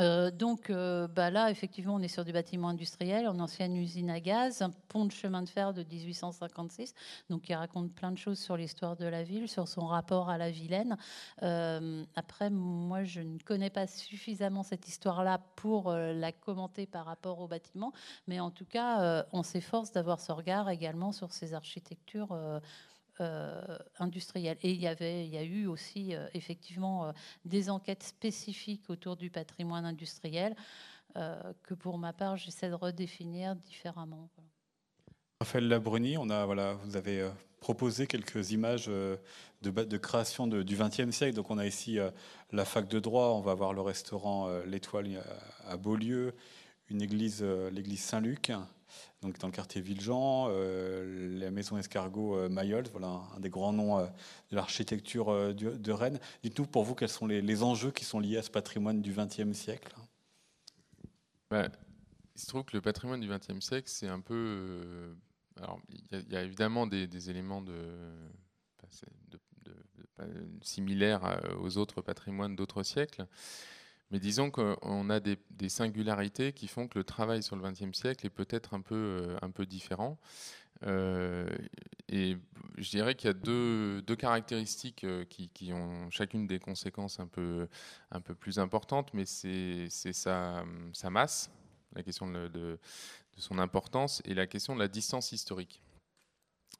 Euh, donc euh, bah là, effectivement, on est sur du bâtiment industriel, en ancienne usine à gaz, un pont de chemin de fer de 1856, donc qui raconte plein de choses sur l'histoire de la ville, sur son rapport à la Vilaine. Euh, après, moi, je ne connais pas suffisamment cette histoire-là pour la commenter par rapport au bâtiment, mais en tout cas, on s'efforce d'avoir ce regard également sur ces architectures euh, industrielle. Et il y, avait, il y a eu aussi euh, effectivement euh, des enquêtes spécifiques autour du patrimoine industriel que pour ma part, j'essaie de redéfinir différemment. Raphaël Labruni, on a, voilà, vous avez proposé quelques images de, de création du XXe siècle. Donc on a ici la fac de droit, on va voir le restaurant L'Étoile à Beaulieu, une église, l'église Saint-Luc, donc dans le quartier Villejean, euh, la maison Escargot euh, voilà un des grands noms euh, de l'architecture de, Rennes. Dites-nous pour vous quels sont les, enjeux qui sont liés à ce patrimoine du XXe siècle. Bah, il se trouve que le patrimoine du XXe siècle, c'est un peu. alors, il y, a évidemment des, éléments de, similaires aux autres patrimoines d'autres siècles. Mais disons qu'on a des, singularités qui font que le travail sur le XXe siècle est peut-être un peu, euh, un peu différent. Euh, et je dirais qu'il y a deux, deux caractéristiques euh, qui, qui, ont chacune des conséquences un peu, un peu plus importantes, mais c'est sa, sa, masse, la question de, de, son importance, et la question de la distance historique.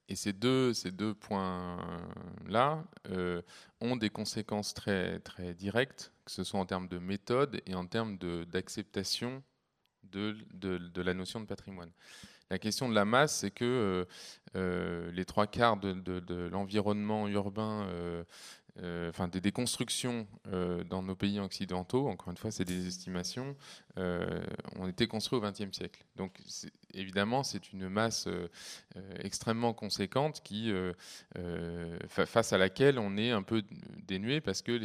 Et ces deux, ces deux points-là ont des conséquences très, très directes, que ce soit en termes de méthode et en termes d'acceptation de, la notion de patrimoine. La question de la masse, c'est que euh, euh, les trois quarts de, l'environnement urbain euh, enfin des, constructions euh, dans nos pays occidentaux, encore une fois, c'est des estimations, euh, ont été construits au XXe siècle. Donc évidemment, c'est une masse extrêmement conséquente qui, face à laquelle on est un peu dénué parce que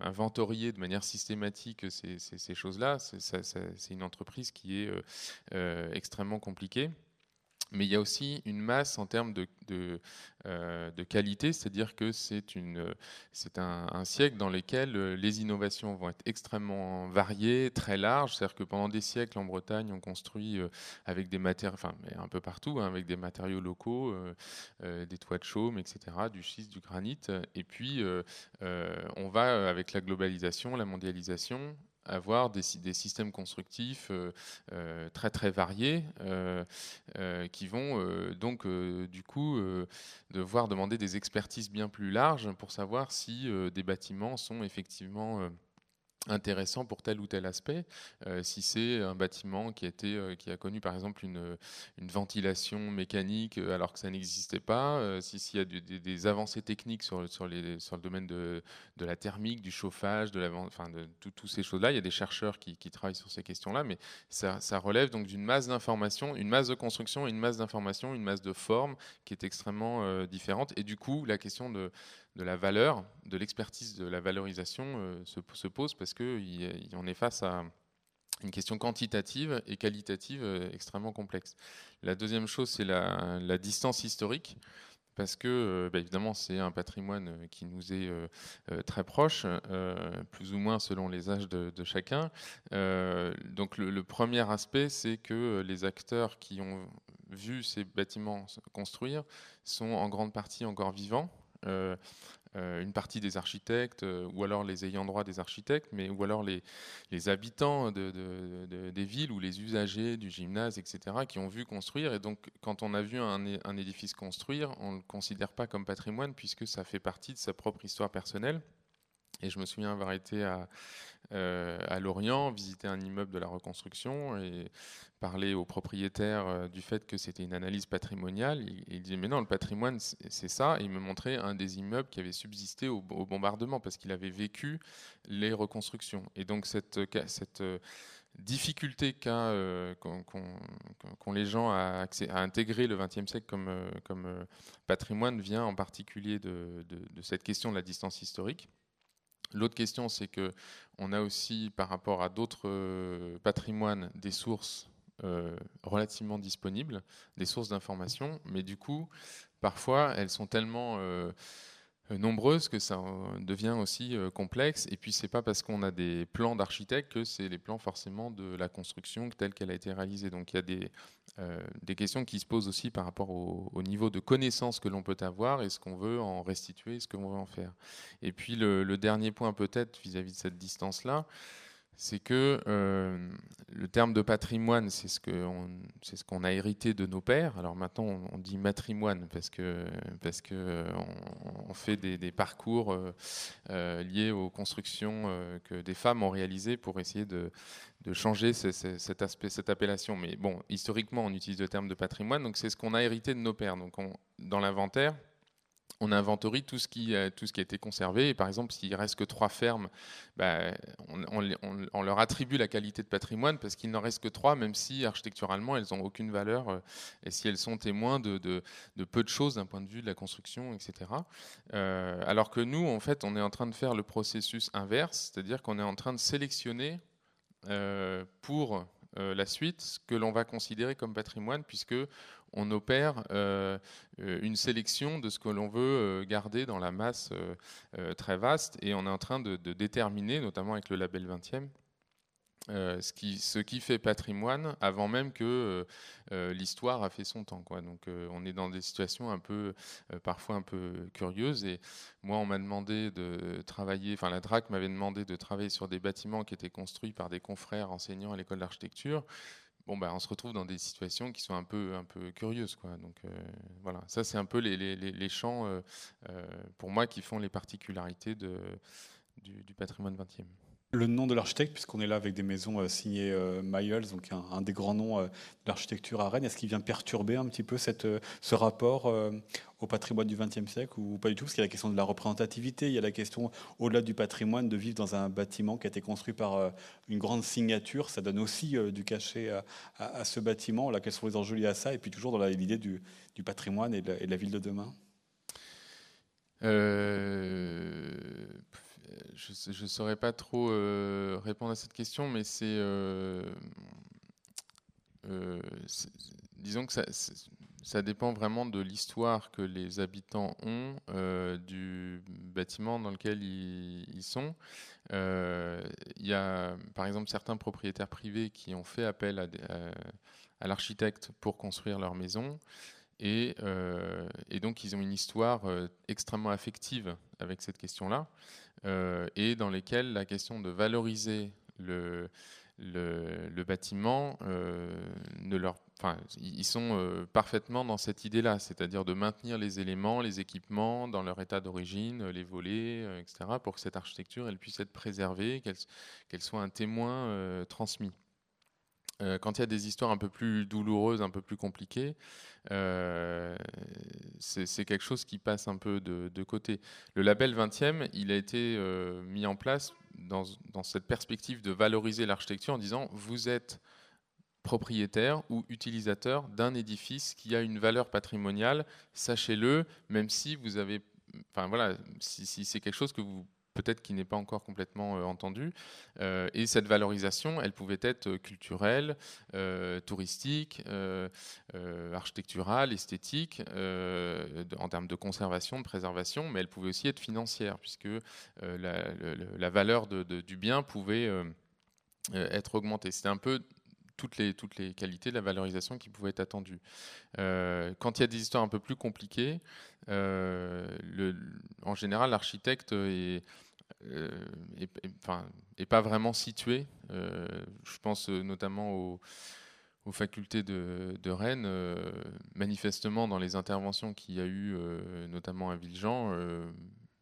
inventorier de manière systématique ces choses-là, c'est une entreprise qui est extrêmement compliquée mais il y a aussi une masse en termes de, euh, qualité, c'est-à-dire que c'est un, siècle dans lequel euh, les innovations vont être extrêmement variées, très larges. C'est-à-dire que pendant des siècles en Bretagne, on construit euh, avec des matériaux, enfin un peu partout, hein, avec des matériaux locaux, des toits de chaume, etc., du schiste, du granit. Et puis on va avec la globalisation, la mondialisation, avoir des, systèmes constructifs euh, euh, très très variés euh, qui vont donc du coup devoir demander des expertises bien plus larges pour savoir si des bâtiments sont effectivement intéressant pour tel ou tel aspect. Euh, si c'est un bâtiment qui a, euh, connu par exemple une, ventilation mécanique euh, alors que ça n'existait pas, si s'il y a des, avancées techniques sur, le domaine de, la thermique, du chauffage, de toutes ces choses-là, il y a des chercheurs qui, qui travaillent sur ces questions-là, mais ça, ça, relève donc d'une masse d'informations, une masse de construction, une masse d'informations, une masse de formes qui est extrêmement différente. Et du coup, la question de de la valeur, de l'expertise de la valorisation euh, se, pose parce qu'on est face à une question quantitative et qualitative euh, extrêmement complexe. La deuxième chose, c'est la, distance historique parce que euh, bah, évidemment c'est un patrimoine qui nous est très proche, plus ou moins selon les âges de, chacun. donc le, premier aspect, c'est que les acteurs qui ont vu ces bâtiments construire sont en grande partie encore vivants. Euh, euh, une partie des architectes, euh, ou alors les ayants droit des architectes, mais ou alors les, les habitants de, des villes ou les usagers du gymnase, etc., qui ont vu construire. Et donc, quand on a vu un, un édifice construire, on ne le considère pas comme patrimoine puisque ça fait partie de sa propre histoire personnelle. Et je me souviens avoir été à, euh, à Lorient, visiter un immeuble de la reconstruction et parler au propriétaire euh, du fait que c'était une analyse patrimoniale. Il, il, disait mais non, le patrimoine c'est ça. Et il me montrait un des immeubles qui avait subsisté au, bombardement parce qu'il avait vécu les reconstructions. Et donc cette, euh, difficulté qu'ont les gens à, intégrer le XXe siècle comme, patrimoine vient en particulier de cette question de la distance historique. L'autre question, c'est que on a aussi, par rapport à d'autres euh, patrimoines, des sources euh, relativement disponibles, des sources d'information, mais du coup, parfois, elles sont tellement euh, nombreuses que ça euh, devient aussi euh, complexe. Et puis, c'est pas parce qu'on a des plans d'architecte que c'est les plans forcément de la construction telle qu'elle a été réalisée. Donc, il y a des, des questions qui se posent aussi par rapport au, niveau de connaissance que l'on peut avoir et ce qu'on veut en restituer, ce qu'on veut en faire. Et puis, le, dernier point peut-être vis-à-vis de cette distance-là, c'est que euh, le terme de patrimoine, c'est ce qu'on ce a hérité de nos pères. Alors maintenant, on, dit matrimoine parce que parce que euh, on, fait des, parcours euh, liés aux constructions que des femmes ont réalisées pour essayer de, de changer cet aspect, cette appellation. Mais bon, historiquement, on utilise le terme de patrimoine, donc c'est ce qu'on a hérité de nos pères. Donc dans l'inventaire on inventorie tout ce, qui, tout ce qui a été conservé. Et par exemple, s'il reste que trois fermes, bah, on, leur attribue la qualité de patrimoine parce qu'il n'en reste que trois, même si architecturalement, elles n'ont aucune valeur euh, et si elles sont témoins de, peu de choses d'un point de vue de la construction, etc. Euh, alors que nous, en fait, on est en train de faire le processus inverse, c'est-à-dire qu'on est en train de sélectionner euh, pour la suite ce que l'on va considérer comme patrimoine, puisque on opère euh, euh, une sélection de ce que l'on veut euh, garder dans la masse très vaste et on est en train de, déterminer, notamment avec le label 20e, ce, qui, fait patrimoine avant même que l'histoire a fait son temps. Donc on est dans des situations un peu, parfois un peu curieuses. Et moi, on m'a demandé de travailler, enfin la DRAC m'avait demandé de travailler sur des bâtiments qui étaient construits par des confrères enseignants à l'école d'architecture bon, bah, on se retrouve dans des situations qui sont un peu, un peu curieuses. Quoi. Donc euh, voilà, ça c'est un peu les, les, champs, euh, euh, pour moi, qui font les particularités du, du patrimoine 20e le nom de l'architecte, puisqu'on est là avec des maisons euh, signées euh, donc un, des grands noms euh, de l'architecture à Rennes, est-ce qu'il vient perturber un petit peu cette, ce rapport au patrimoine du XXe siècle ou pas du tout? Parce qu'il y a la question de la représentativité, il y a la question, au-delà du patrimoine, de vivre dans un bâtiment qui a été construit par une grande signature. Ça donne aussi du cachet à, ce bâtiment. Là, quels sont les enjeux liés à ça? Et puis toujours dans l'idée du, du, patrimoine et de, la, ville de demain je ne saurais pas trop euh, répondre à cette question, mais c'est. Euh, euh, disons que ça, dépend vraiment de l'histoire que les habitants ont du bâtiment dans lequel ils, sont. Il y a, par exemple, certains propriétaires privés qui ont fait appel à, à l'architecte pour construire leur maison. Et, et, donc, ils ont une histoire extrêmement affective avec cette question-là. Euh, et dans lesquels la question de valoriser le, bâtiment euh, ne leur ils sont euh, parfaitement dans cette idée-là, c'est-à-dire de maintenir les éléments, les équipements dans leur état d'origine, les volets, etc., pour que cette architecture elle puisse être préservée, qu'elle soit un témoin transmis. Quand il y a des histoires un peu plus douloureuses, un peu plus compliquées, euh, c'est quelque chose qui passe un peu de, côté. Le label 20e, il a été euh, mis en place dans, cette perspective de valoriser l'architecture en disant vous êtes propriétaire ou utilisateur d'un édifice qui a une valeur patrimoniale, sachez-le, même si vous avez, enfin voilà, si c'est quelque chose que vous peut-être qui n'est pas encore complètement euh, entendu. Euh, et cette valorisation, elle pouvait être culturelle, euh, touristique, architecturale, esthétique, en termes de conservation, de préservation, mais elle pouvait aussi être financière, puisque la, valeur du bien pouvait être augmentée. C'était un peu toutes les, toutes les qualités de la valorisation qui pouvaient être attendues. quand il y a des histoires un peu plus compliquées, en général, l'architecte est, euh, et, pas vraiment situé. Euh, je pense euh, notamment aux, facultés de, Rennes. manifestement, dans les interventions qu'il y a eu, notamment à Villejean,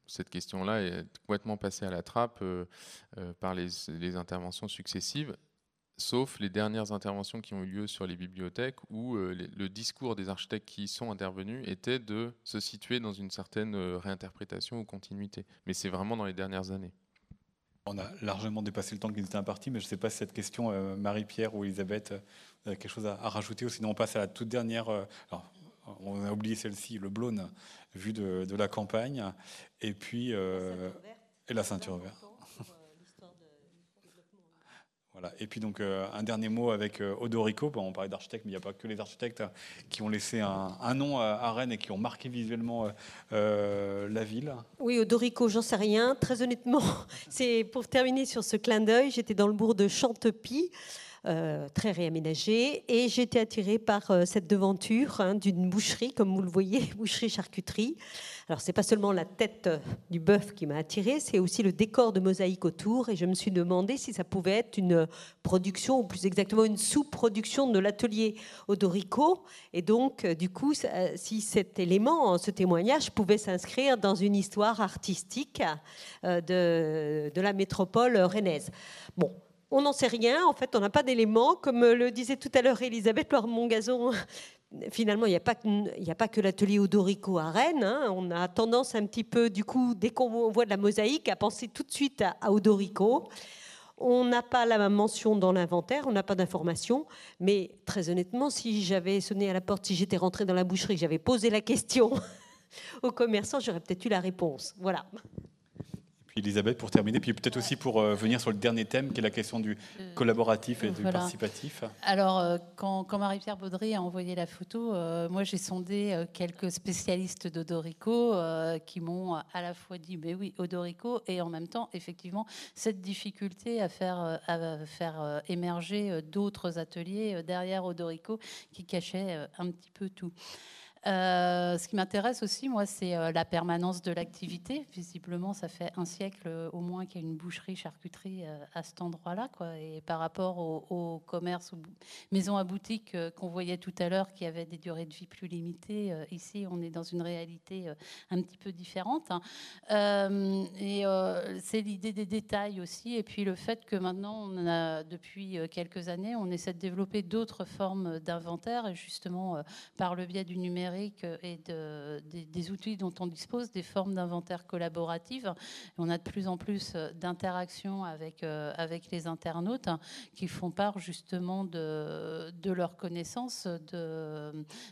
cette question-là est complètement passée à la trappe par les, interventions successives sauf les dernières interventions qui ont eu lieu sur les bibliothèques où euh, le discours des architectes qui y sont intervenus était de se situer dans une certaine euh, réinterprétation ou continuité. Mais c'est vraiment dans les dernières années. On a largement dépassé le temps qui nous était imparti, mais je ne sais pas si cette question, euh, Marie-Pierre ou Elisabeth, vous avez quelque chose à, rajouter, ou sinon on passe à la toute dernière. alors, on a oublié celle-ci, le Blône, vu de, la campagne, et puis et la ceinture verte. Voilà. Et puis donc euh, un dernier mot avec euh, Odorico. Bon, on parlait d'architectes, mais il n'y a pas que les architectes hein, qui ont laissé un, nom à Rennes et qui ont marqué visuellement euh, la ville. Oui, Odorico, j'en sais rien. Très honnêtement, c'est pour terminer sur ce clin d'œil. J'étais dans le bourg de Chantepie. Euh, très réaménagée. Et été attirée par euh, cette devanture hein, d'une boucherie, comme vous le voyez, boucherie-charcuterie. Alors, c'est pas seulement la tête du bœuf qui m'a attirée, c'est aussi le décor de mosaïque autour. Et je me suis demandé si ça pouvait être une production, ou plus exactement une sous-production de l'atelier Odorico. Et donc, du coup, si cet élément, ce témoignage, pouvait s'inscrire dans une histoire artistique de, de la métropole rennaise. Bon, on n'en sait rien. En fait, on n'a pas d'éléments. Comme le disait tout à l'heure Elisabeth Laure Mongazon, finalement, il n'y a, pas que, l'atelier Odorico à Rennes. Hein. On a tendance un petit peu, du coup, dès qu'on voit de la mosaïque, à penser tout de suite à, Odorico. On n'a pas la mention dans l'inventaire, on n'a pas d'informations. Mais très honnêtement, si j'avais sonné à la porte, si j'étais rentrée dans la boucherie, j'avais posé la question aux commerçants, j'aurais peut-être eu la réponse. Voilà. Elisabeth, pour terminer, puis peut-être aussi pour euh, venir sur le dernier thème, qui est la question du euh, collaboratif et du participatif. Alors, euh, quand, Marie-Pierre Baudry a envoyé la photo, moi j'ai sondé quelques spécialistes d'Odorico qui m'ont à la fois dit, mais oui, Odorico, et en même temps, effectivement, cette difficulté à faire, à faire émerger d'autres ateliers derrière Odorico qui cachaient un petit peu tout. Euh, ce qui m'intéresse aussi, moi, c'est euh, la permanence de l'activité. Visiblement, ça fait un siècle euh, au moins qu'il y a une boucherie-charcuterie à cet endroit-là. Et par rapport au, au commerce, aux maisons à boutique qu'on voyait tout à l'heure, qui avaient des durées de vie plus limitées, ici, on est dans une réalité un petit peu différente. Hein. et c'est l'idée des détails aussi. Et puis le fait que maintenant, depuis quelques années, on essaie de développer d'autres formes d'inventaire, et justement par le biais du numérique et de, des, outils dont on dispose, des formes d'inventaire collaborative. On a de plus en plus euh, d'interactions avec, euh, avec les internautes qui font part justement de, de leurs connaissances,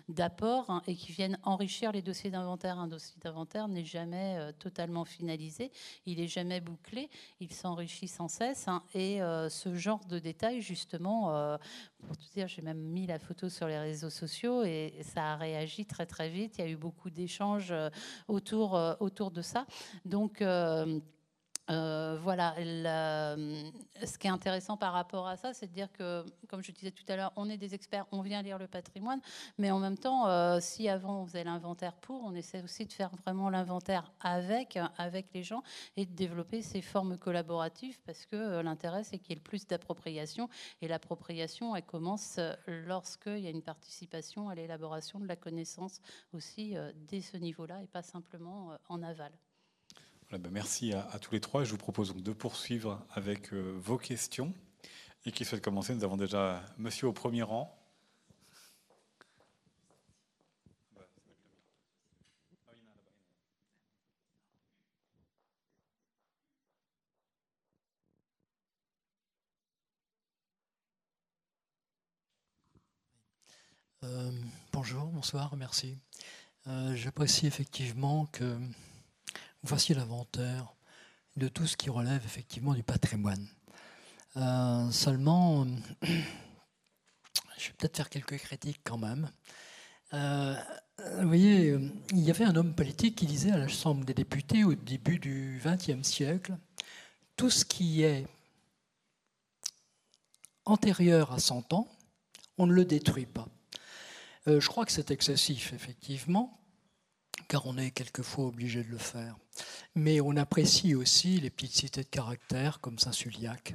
d'apports et qui viennent enrichir les dossiers d'inventaire. Un dossier d'inventaire n'est jamais euh, totalement finalisé, il n'est jamais bouclé, il s'enrichit sans cesse. Et ce genre de détails, justement, pour tout dire, j'ai même mis la photo sur les réseaux sociaux et ça a réagi très très vite. Il y a eu beaucoup d'échanges euh, autour, euh, autour de ça. Donc, euh, euh, voilà, euh, ce qui est intéressant par rapport à ça, c'est de dire que, comme je disais tout à l'heure, on est des experts, on vient lire le patrimoine, mais en même temps, euh, si avant on faisait l'inventaire pour, on essaie aussi de faire vraiment l'inventaire avec, avec les gens et de développer ces formes collaboratives parce que l'intérêt, c'est qu'il y ait le plus d'appropriation et l'appropriation, elle commence lorsqu'il y a une participation à l'élaboration de la connaissance aussi dès ce niveau-là et pas simplement en aval. Ben, merci à, tous les trois. Je vous propose donc de poursuivre avec euh, vos questions. Et qui souhaite commencer Nous avons déjà monsieur au premier rang. Euh, bonjour, bonsoir, merci. Euh, j'apprécie effectivement que voici l'inventaire de tout ce qui relève effectivement du patrimoine. Euh, seulement, je vais peut-être faire quelques critiques quand même. Euh, vous voyez, il y avait un homme politique qui disait à la Chambre des députés au début du XXe siècle, tout ce qui est antérieur à 100 ans, on ne le détruit pas. Euh, je crois que c'est excessif, effectivement, car on est quelquefois obligé de le faire. Mais on apprécie aussi les petites cités de caractère comme Saint-Suliac.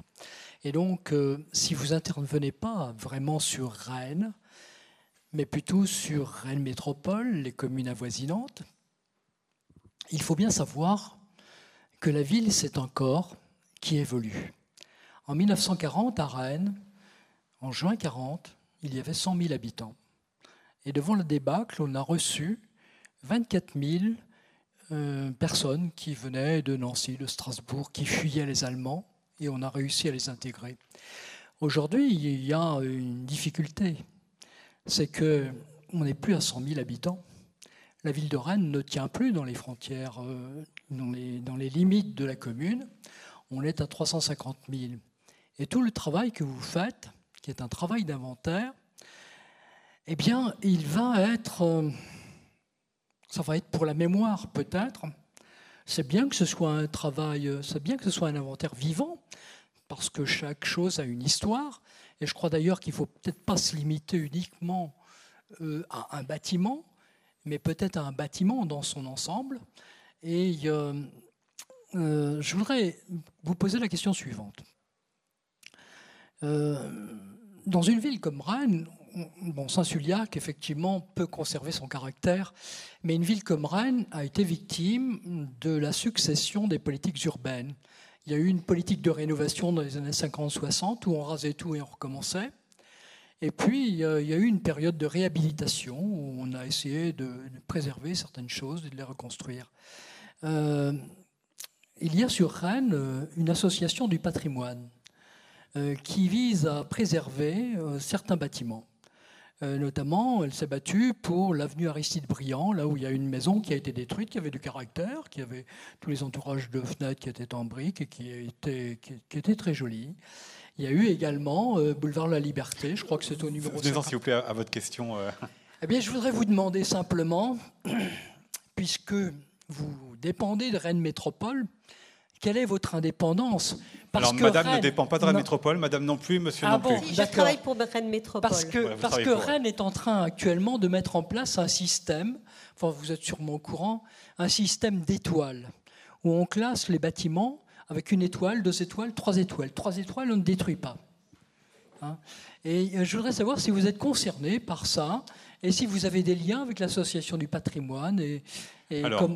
Et donc, euh, si vous intervenez pas vraiment sur Rennes, mais plutôt sur Rennes Métropole, les communes avoisinantes, il faut bien savoir que la ville, c'est un corps qui évolue. En 1940, à Rennes, en juin 40, il y avait 100 000 habitants. Et devant le débâcle, on a reçu 24 000 euh, personnes qui venaient de Nancy, de Strasbourg, qui fuyaient les Allemands, et on a réussi à les intégrer. Aujourd'hui, il y a une difficulté, c'est que on n'est plus à 100 000 habitants. La ville de Rennes ne tient plus dans les frontières, euh, dans les, limites de la commune. On est à 350 000. Et tout le travail que vous faites, qui est un travail d'inventaire, eh bien, il va être euh, ça va être pour la mémoire peut-être. C'est bien que ce soit un travail, c'est bien que ce soit un inventaire vivant, parce que chaque chose a une histoire, Et je crois d'ailleurs qu'il ne faut peut-être pas se limiter uniquement euh, à un bâtiment, mais peut-être à un bâtiment dans son ensemble. Et euh, euh, je voudrais vous poser la question suivante. dans une ville comme Rennes, bon, Saint-Suliac, effectivement, peut conserver son caractère, mais une ville comme Rennes a été victime de la succession des politiques urbaines. Il y a eu une politique de rénovation dans les années 50-60 où on rasait tout et on recommençait. Et puis, il y a eu une période de réhabilitation où on a essayé de préserver certaines choses et de les reconstruire. Euh, il y a sur Rennes euh, une association du patrimoine euh, qui vise à préserver certains bâtiments. Euh, notamment, elle s'est battue pour l'avenue Aristide Briand, là où il y a une maison qui a été détruite, qui avait du caractère, qui avait tous les entourages de fenêtres qui étaient en briques et qui était, qui, était très jolie. Il y a eu également euh, Boulevard La Liberté, je crois que c'est au numéro Venez-en, s'il vous plaît, à, votre question. Euh. Eh bien, je voudrais vous demander simplement, puisque vous dépendez de Rennes Métropole, quelle est votre indépendance? Alors, Madame ne dépend pas de Rennes Métropole, Madame non plus, Monsieur ah non plus. je travaille pour Rennes Métropole. Parce que, parce que Rennes est en train actuellement de mettre en place un système, enfin vous êtes sûrement au courant, un système d'étoiles, où on classe les bâtiments avec une étoile, deux étoiles, trois étoiles. Trois étoiles, on ne détruit pas. Hein. et euh, je voudrais savoir si vous êtes concerné par ça, et si vous avez des liens avec l'association du patrimoine et,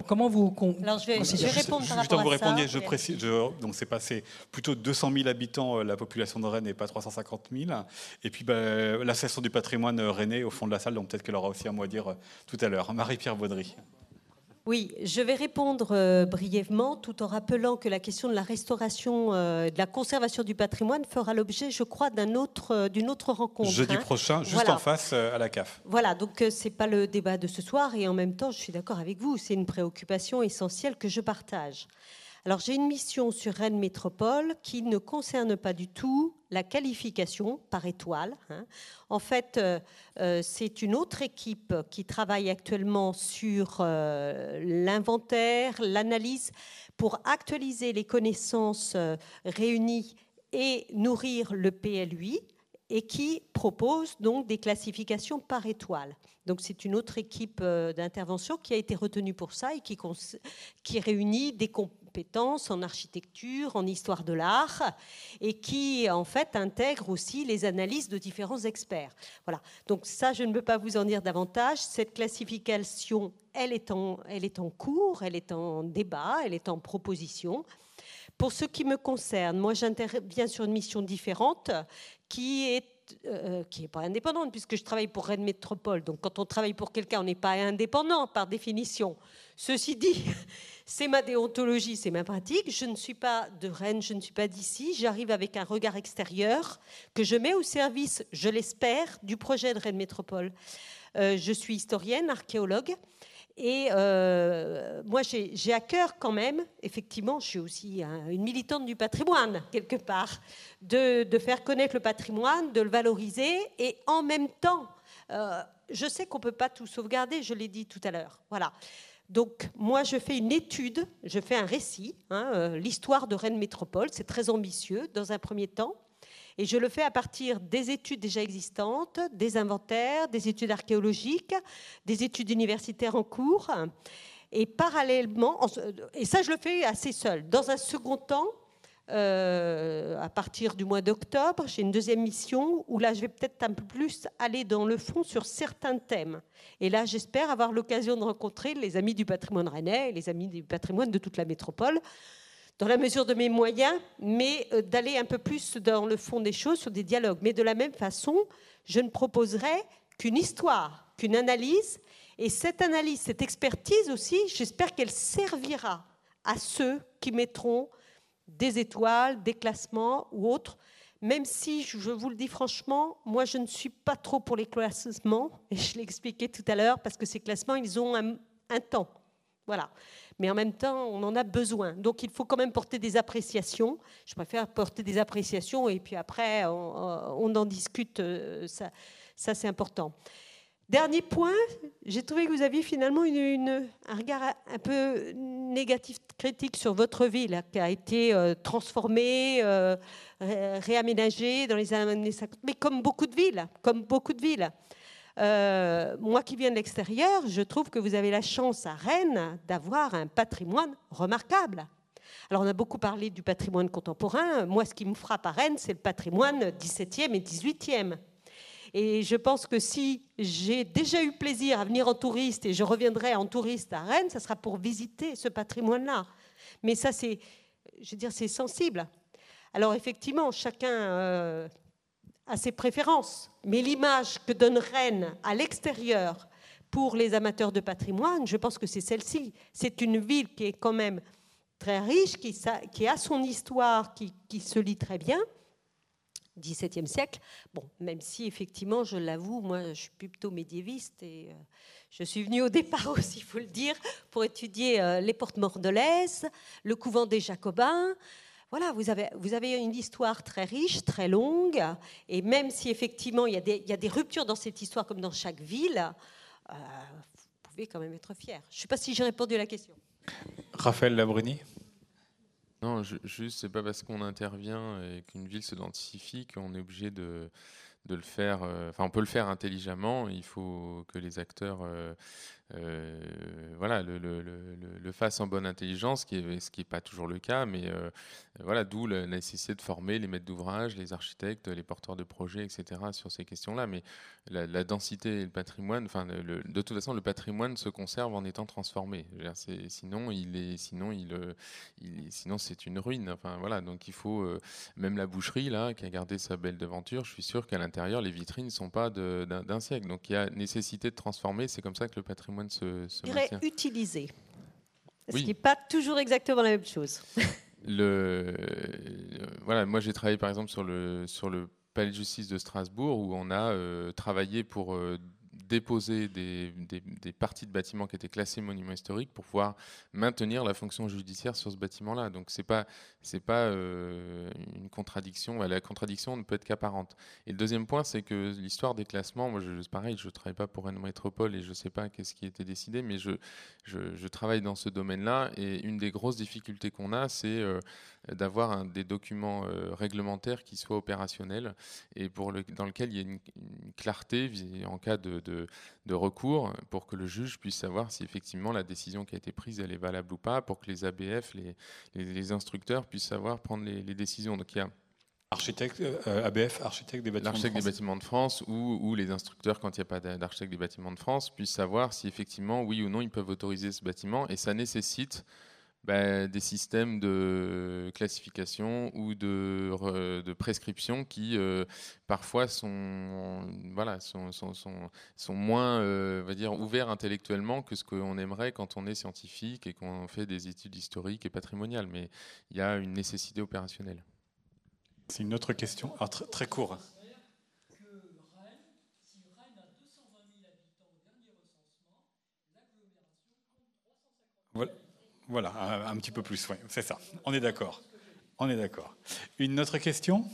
comment vous Alors je vais, répondre par Juste vous répondiez, je précise, donc c'est passé plutôt 200 000 habitants euh, la population de Rennes et pas 350 000. Et puis bah, l'association du patrimoine euh, rennais au fond de la salle, donc peut-être qu'elle aura aussi un mot à dire euh, tout à l'heure. Marie-Pierre Baudry. Oui, je vais répondre euh, brièvement tout en rappelant que la question de la restauration, euh, de la conservation du patrimoine fera l'objet, je crois, d'un autre, euh, d'une autre rencontre. Jeudi hein. prochain, juste en face à la CAF. Voilà, donc c'est pas le débat de ce soir et en même temps, je suis d'accord avec vous, c'est une préoccupation essentielle que je partage. Alors j'ai une mission sur Rennes Métropole qui ne concerne pas du tout la qualification par étoile. Hein. En fait, euh, euh, c'est une autre équipe qui travaille actuellement sur euh, l'inventaire, l'analyse pour actualiser les connaissances réunies et nourrir le PLUI et qui propose donc des classifications par étoile. Donc c'est une autre équipe d'intervention qui a été retenue pour ça et qui, réunit des, en architecture, en histoire de l'art, et qui en fait intègre aussi les analyses de différents experts. Voilà. Donc ça, je ne peux pas vous en dire davantage. Cette classification, elle est en, elle est en cours, elle est en débat, elle est en proposition. Pour ce qui me concerne, moi j'interviens sur une mission différente qui est euh, qui n'est pas indépendante, puisque je travaille pour Rennes Métropole. Donc quand on travaille pour quelqu'un, on n'est pas indépendant par définition. Ceci dit, c'est ma déontologie, c'est ma pratique. Je ne suis pas de Rennes, je ne suis pas d'ici. J'arrive avec un regard extérieur que je mets au service, je l'espère, du projet de Rennes Métropole. Euh, je suis historienne, archéologue. Et euh, moi, j'ai à cœur quand même, effectivement, je suis aussi une militante du patrimoine, quelque part, de, faire connaître le patrimoine, de le valoriser, et en même temps, euh, je sais qu'on ne peut pas tout sauvegarder, je l'ai dit tout à l'heure. Voilà. Donc moi, je fais une étude, je fais un récit, hein, euh, l'histoire de Rennes Métropole, c'est très ambitieux dans un premier temps, et je le fais à partir des études déjà existantes, des inventaires, des études archéologiques, des études universitaires en cours, et parallèlement, et ça je le fais assez seul. Dans un second temps, euh, à partir du mois d'octobre. J'ai une deuxième mission où là, je vais peut-être un peu plus aller dans le fond sur certains thèmes. Et là, j'espère avoir l'occasion de rencontrer les amis du patrimoine rennais et les amis du patrimoine de toute la métropole, dans la mesure de mes moyens, mais euh, d'aller un peu plus dans le fond des choses, sur des dialogues. Mais de la même façon, je ne proposerai qu'une histoire, qu'une analyse. Et cette analyse, cette expertise aussi, j'espère qu'elle servira à ceux qui mettront des étoiles, des classements ou autres, même si, je vous le dis franchement, moi je ne suis pas trop pour les classements, et je l'ai expliqué tout à l'heure, parce que ces classements, ils ont un, temps. Mais en même temps, on en a besoin. Donc il faut quand même porter des appréciations. Je préfère porter des appréciations et puis après, on, en discute. Euh, ça, c'est important. Dernier point, j'ai trouvé que vous aviez finalement un regard un peu négatif, critique sur votre ville, qui a été euh, transformée, euh, réaménagée dans les années 50, mais comme beaucoup de villes, comme beaucoup de villes. Euh, moi qui viens de l'extérieur, je trouve que vous avez la chance à Rennes d'avoir un patrimoine remarquable. Alors on a beaucoup parlé du patrimoine contemporain. Moi, ce qui me frappe à Rennes, c'est le patrimoine 17e et 18e. Et je pense que si j'ai déjà eu plaisir à venir en touriste et je reviendrai en touriste à Rennes, ça sera pour visiter ce patrimoine-là. Mais ça, c'est, je veux dire, c'est sensible. Alors effectivement, chacun euh, a ses préférences, mais l'image que donne Rennes à l'extérieur pour les amateurs de patrimoine, je pense que c'est celle-ci. C'est une ville qui est quand même très riche, qui, a son histoire, qui, qui se lit très bien, XVIIe siècle. Bon, même si effectivement, je l'avoue, moi, je suis plutôt médiéviste et euh, je suis venue au départ aussi, il faut le dire, pour étudier euh, les portes mordelaises, le couvent des Jacobins. Voilà, vous avez, vous avez une histoire très riche, très longue, et même si effectivement il y a des, il y a des ruptures dans cette histoire comme dans chaque ville, euh, vous pouvez quand même être fier. Je ne sais pas si j'ai répondu à la question. Raphaël Labruni non, juste, c'est pas parce qu'on intervient et qu'une ville se densifie qu'on est obligé de, de le faire. Euh, enfin, on peut le faire intelligemment. Il faut que les acteurs euh, euh, voilà, le, le, fasse en bonne intelligence, ce qui n'est pas toujours le cas, mais euh, voilà, d'où la nécessité de former les maîtres d'ouvrage, les architectes, les porteurs de projets, etc. sur ces questions-là. Mais la, densité et le patrimoine, enfin, de toute façon, le patrimoine se conserve en étant transformé. sinon, il est, sinon, il, euh, sinon c'est une ruine. Enfin, voilà, donc il faut même la boucherie là, qui a gardé sa belle devanture. Je suis sûr qu'à l'intérieur, les vitrines ne sont pas d'un siècle. Donc il y a nécessité de transformer. C'est comme ça que le patrimoine se, se dirais utiliser. Ce qui n'est pas toujours exactement la même chose. le, voilà, moi j'ai travaillé par exemple sur le, sur le palais de justice de Strasbourg où on a euh, travaillé pour euh, déposer des, parties de bâtiments qui étaient classés monuments historiques pour pouvoir maintenir la fonction judiciaire sur ce bâtiment-là. Donc c'est pas c'est pas euh, une contradiction. La contradiction ne peut être qu'apparente. Et le deuxième point, c'est que l'histoire des classements. Moi, je, pareil, je travaille pas pour une métropole et je sais pas qu'est-ce qui a été décidé, mais je, travaille dans ce domaine-là. Et une des grosses difficultés qu'on a, c'est euh, d'avoir des documents euh, réglementaires qui soient opérationnels et pour dans lequel il y ait une, clarté en cas de, recours pour que le juge puisse savoir si effectivement la décision qui a été prise elle est valable ou pas, pour que les ABF, les, les, instructeurs puissent savoir prendre les, décisions. Donc il y a Architecte, euh, ABF, architecte des bâtiments de France. des bâtiments de France ou, ou les instructeurs, quand il n'y a pas d'architecte des bâtiments de France, puissent savoir si effectivement, oui ou non, ils peuvent autoriser ce bâtiment. Et ça nécessite bah, des systèmes de classification ou de, de prescription qui euh, parfois sont, voilà, sont, sont, sont, moins euh, va dire, ouverts intellectuellement que ce qu'on aimerait quand on est scientifique et qu'on fait des études historiques et patrimoniales. Mais il y a une nécessité opérationnelle. C'est une autre question, ah, très, très court. Voilà. Un, petit peu plus, c'est ça. On est d'accord. On est d'accord. Une autre question?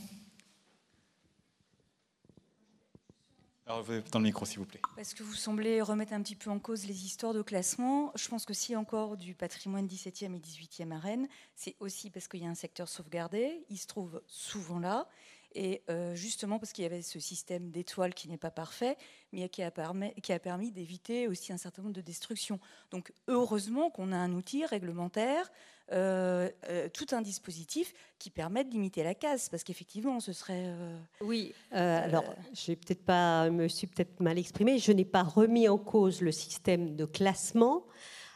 Alors, dans le micro, s'il vous plaît. Parce que vous semblez remettre un petit peu en cause les histoires de classement? Je pense que si encore du patrimoine 17e et 18e à Rennes, c'est aussi parce qu'il y a un secteur sauvegardé. Il se trouve souvent là. Et euh, justement parce qu'il y avait ce système d'étoiles qui n'est pas parfait, mais qui a permis, d'éviter aussi un certain nombre de destructions. Donc heureusement qu'on a un outil réglementaire, euh, euh, tout un dispositif qui permet de limiter la casse, parce qu'effectivement, ce serait... oui, alors je peut-être pas, me suis peut-être mal exprimée, je n'ai pas remis en cause le système de classement.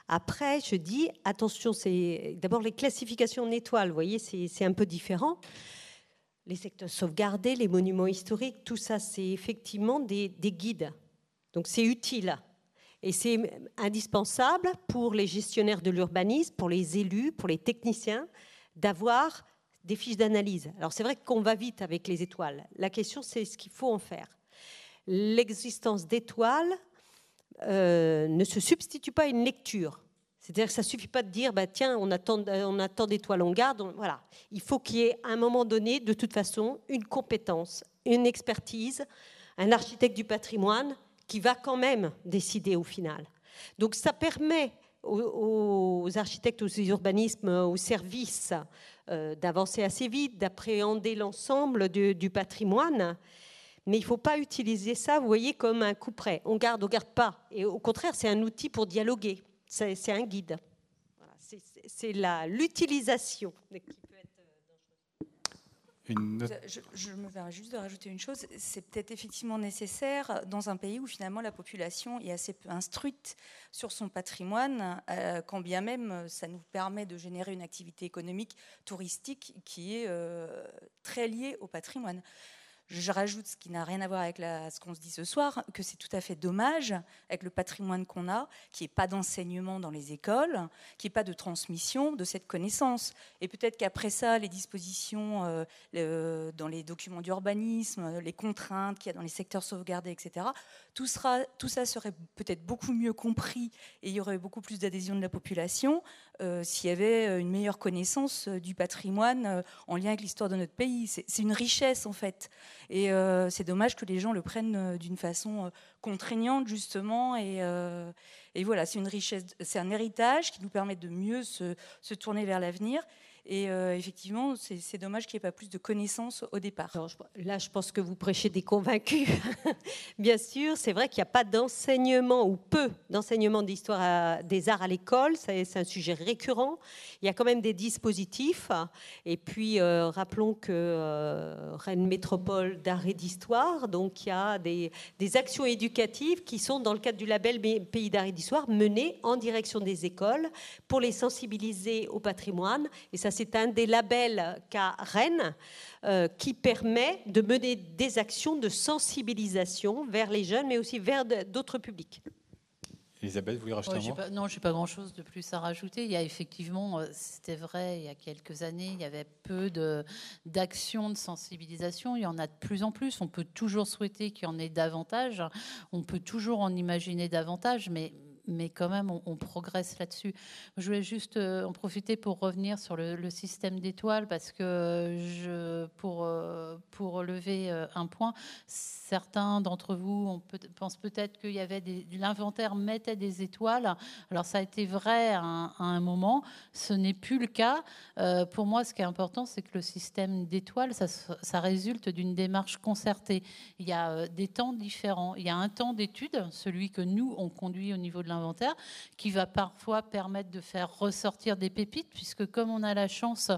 Après, je dis, attention, c'est d'abord les classifications en étoiles, vous voyez, c'est un peu différent les secteurs sauvegardés, les monuments historiques, tout ça, c'est effectivement des, guides. Donc c'est utile. Et c'est indispensable pour les gestionnaires de l'urbanisme, pour les élus, pour les techniciens, d'avoir des fiches d'analyse. Alors c'est vrai qu'on va vite avec les étoiles. La question, c'est ce qu'il faut en faire. L'existence d'étoiles euh, ne se substitue pas à une lecture. C'est-à-dire que ça ne suffit pas de dire, bah, tiens, on attend, on attend des toiles en garde. voilà. Il faut qu'il y ait à un moment donné, de toute façon, une compétence, une expertise, un architecte du patrimoine qui va quand même décider au final. Donc ça permet aux, architectes, aux urbanismes, aux services euh, d'avancer assez vite, d'appréhender l'ensemble du, patrimoine. Mais il ne faut pas utiliser ça, vous voyez, comme un coup près. On garde, on garde pas. Et au contraire, c'est un outil pour dialoguer. C'est un guide. c'est l'utilisation je, me permets juste de rajouter une chose. C'est peut-être effectivement nécessaire dans un pays où finalement la population est assez peu instruite sur son patrimoine, euh, quand bien même ça nous permet de générer une activité économique touristique qui est euh, très liée au patrimoine. Je rajoute ce qui n'a rien à voir avec ce qu'on se dit ce soir, que c'est tout à fait dommage avec le patrimoine qu'on a, qu'il n'y ait pas d'enseignement dans les écoles, qu'il n'y ait pas de transmission de cette connaissance. Et peut-être qu'après ça, les dispositions euh, dans les documents d'urbanisme, les contraintes qu'il y a dans les secteurs sauvegardés, etc., tout, ça serait peut-être beaucoup mieux compris et il y aurait beaucoup plus d'adhésion de la population euh, s'il y avait euh, une meilleure connaissance euh, du patrimoine en lien avec l'histoire de notre pays. C'est une richesse en fait. Et c'est dommage que les gens le prennent d'une façon contraignante justement. Et, voilà, c'est une richesse, c'est un héritage qui nous permet de mieux se tourner vers l'avenir. Et euh, effectivement, c'est dommage qu'il n'y ait pas plus de connaissances au départ. là, je pense que vous prêchez des convaincus. Bien sûr, c'est vrai qu'il n'y a pas d'enseignement ou peu d'enseignement d'histoire des arts à l'école. C'est un sujet récurrent. Il y a quand même des dispositifs. Et puis, euh, rappelons que euh, Rennes Métropole d'art et d'histoire, donc il y a des, des actions éducatives qui sont dans le cadre du label Pays d'art et d'histoire menées en direction des écoles pour les sensibiliser au patrimoine. Et ça c'est un des labels qu'a Rennes euh, qui permet de mener des actions de sensibilisation vers les jeunes, mais aussi vers d'autres publics. Elisabeth, vous voulez rajouter un mot? Non, je n'ai pas grand-chose de plus à rajouter. Il y a effectivement, euh, c'était vrai, il y a quelques années, il y avait peu d'actions de, de, sensibilisation. Il y en a de plus en plus. On peut toujours souhaiter qu'il y en ait davantage. On peut toujours en imaginer davantage, mais mais quand même, on, progresse là-dessus. Je voulais juste euh, en profiter pour revenir sur le, système d'étoiles, parce que pour, euh, pour lever euh, un point, certains d'entre vous pensent peut-être qu'il y avait l'inventaire mettait des étoiles. Alors ça a été vrai à un, moment, ce n'est plus le cas. pour moi, ce qui est important, c'est que le système d'étoiles, ça, ça résulte d'une démarche concertée. Il y a des temps différents. Il y a un temps d'étude, celui que nous, on conduit au niveau de qui va parfois permettre de faire ressortir des pépites, puisque comme on a la chance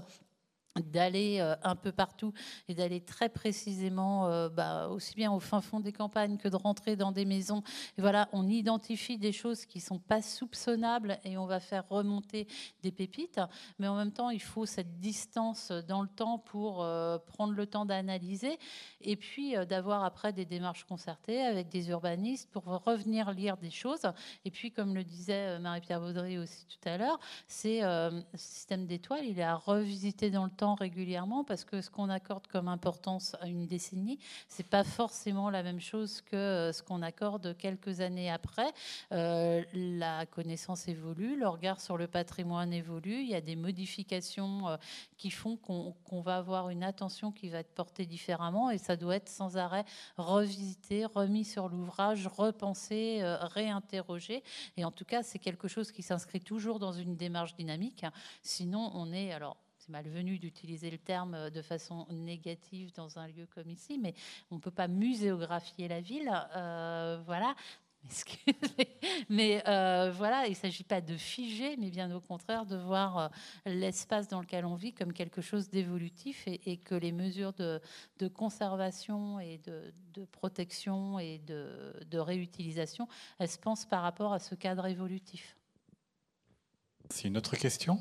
d'aller euh, un peu partout et d'aller très précisément euh, bah, aussi bien au fin fond des campagnes que de rentrer dans des maisons. Voilà, on identifie des choses qui sont pas soupçonnables et on va faire remonter des pépites. Mais en même temps, il faut cette distance dans le temps pour euh, prendre le temps d'analyser et puis d'avoir après des démarches concertées avec des urbanistes pour revenir lire des choses. Et puis, comme le disait Marie-Pierre Baudry aussi tout à l'heure, c'est le système d'étoiles, il est à revisiter dans le temps régulièrement parce que ce qu'on accorde comme importance à une décennie, c'est pas forcément la même chose que euh, ce qu'on accorde quelques années après. Euh, la connaissance évolue, le regard sur le patrimoine évolue, il y a des modifications euh, qui font qu'on va avoir une attention qui va être portée différemment et ça doit être sans arrêt revisité, remis sur l'ouvrage, repensé, réinterrogé. Et en tout cas, c'est quelque chose qui s'inscrit toujours dans une démarche dynamique. Sinon, on est alors c'est malvenu d'utiliser le terme euh, de façon négative dans un lieu comme ici, mais on ne peut pas muséographier la ville. Euh, voilà. Mais euh, voilà, il ne s'agit pas de figer, mais bien au contraire de voir l'espace dans lequel on vit comme quelque chose d'évolutif et, que les mesures de, conservation et de, protection et de, de, réutilisation, elles se pensent par rapport à ce cadre évolutif. C'est une autre question?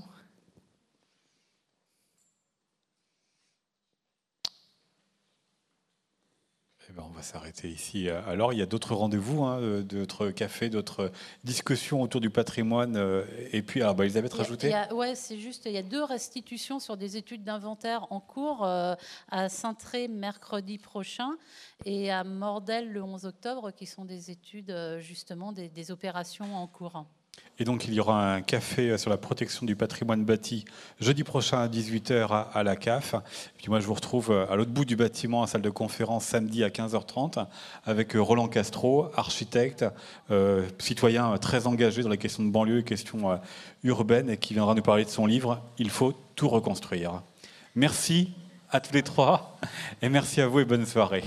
Eh ben, on va s'arrêter ici. Alors, il y a d'autres rendez-vous, hein, d'autres cafés, d'autres discussions autour du patrimoine. Euh, et puis, ah, bah, Elisabeth, rajouter Oui, c'est juste, il y a deux restitutions sur des études d'inventaire en cours euh, à Saint-Tré mercredi prochain et à Mordel le 11 octobre, qui sont des études, euh, justement, des, des opérations en cours. Et donc, il y aura un café sur la protection du patrimoine bâti jeudi prochain à 18h à la CAF. Et puis moi, je vous retrouve à l'autre bout du bâtiment, en salle de conférence, samedi à 15h30, avec Roland Castro, architecte, euh, citoyen très engagé dans les questions de banlieue et questions euh, urbaines, et qui viendra nous parler de son livre Il faut tout reconstruire. Merci à tous les trois, et merci à vous et bonne soirée.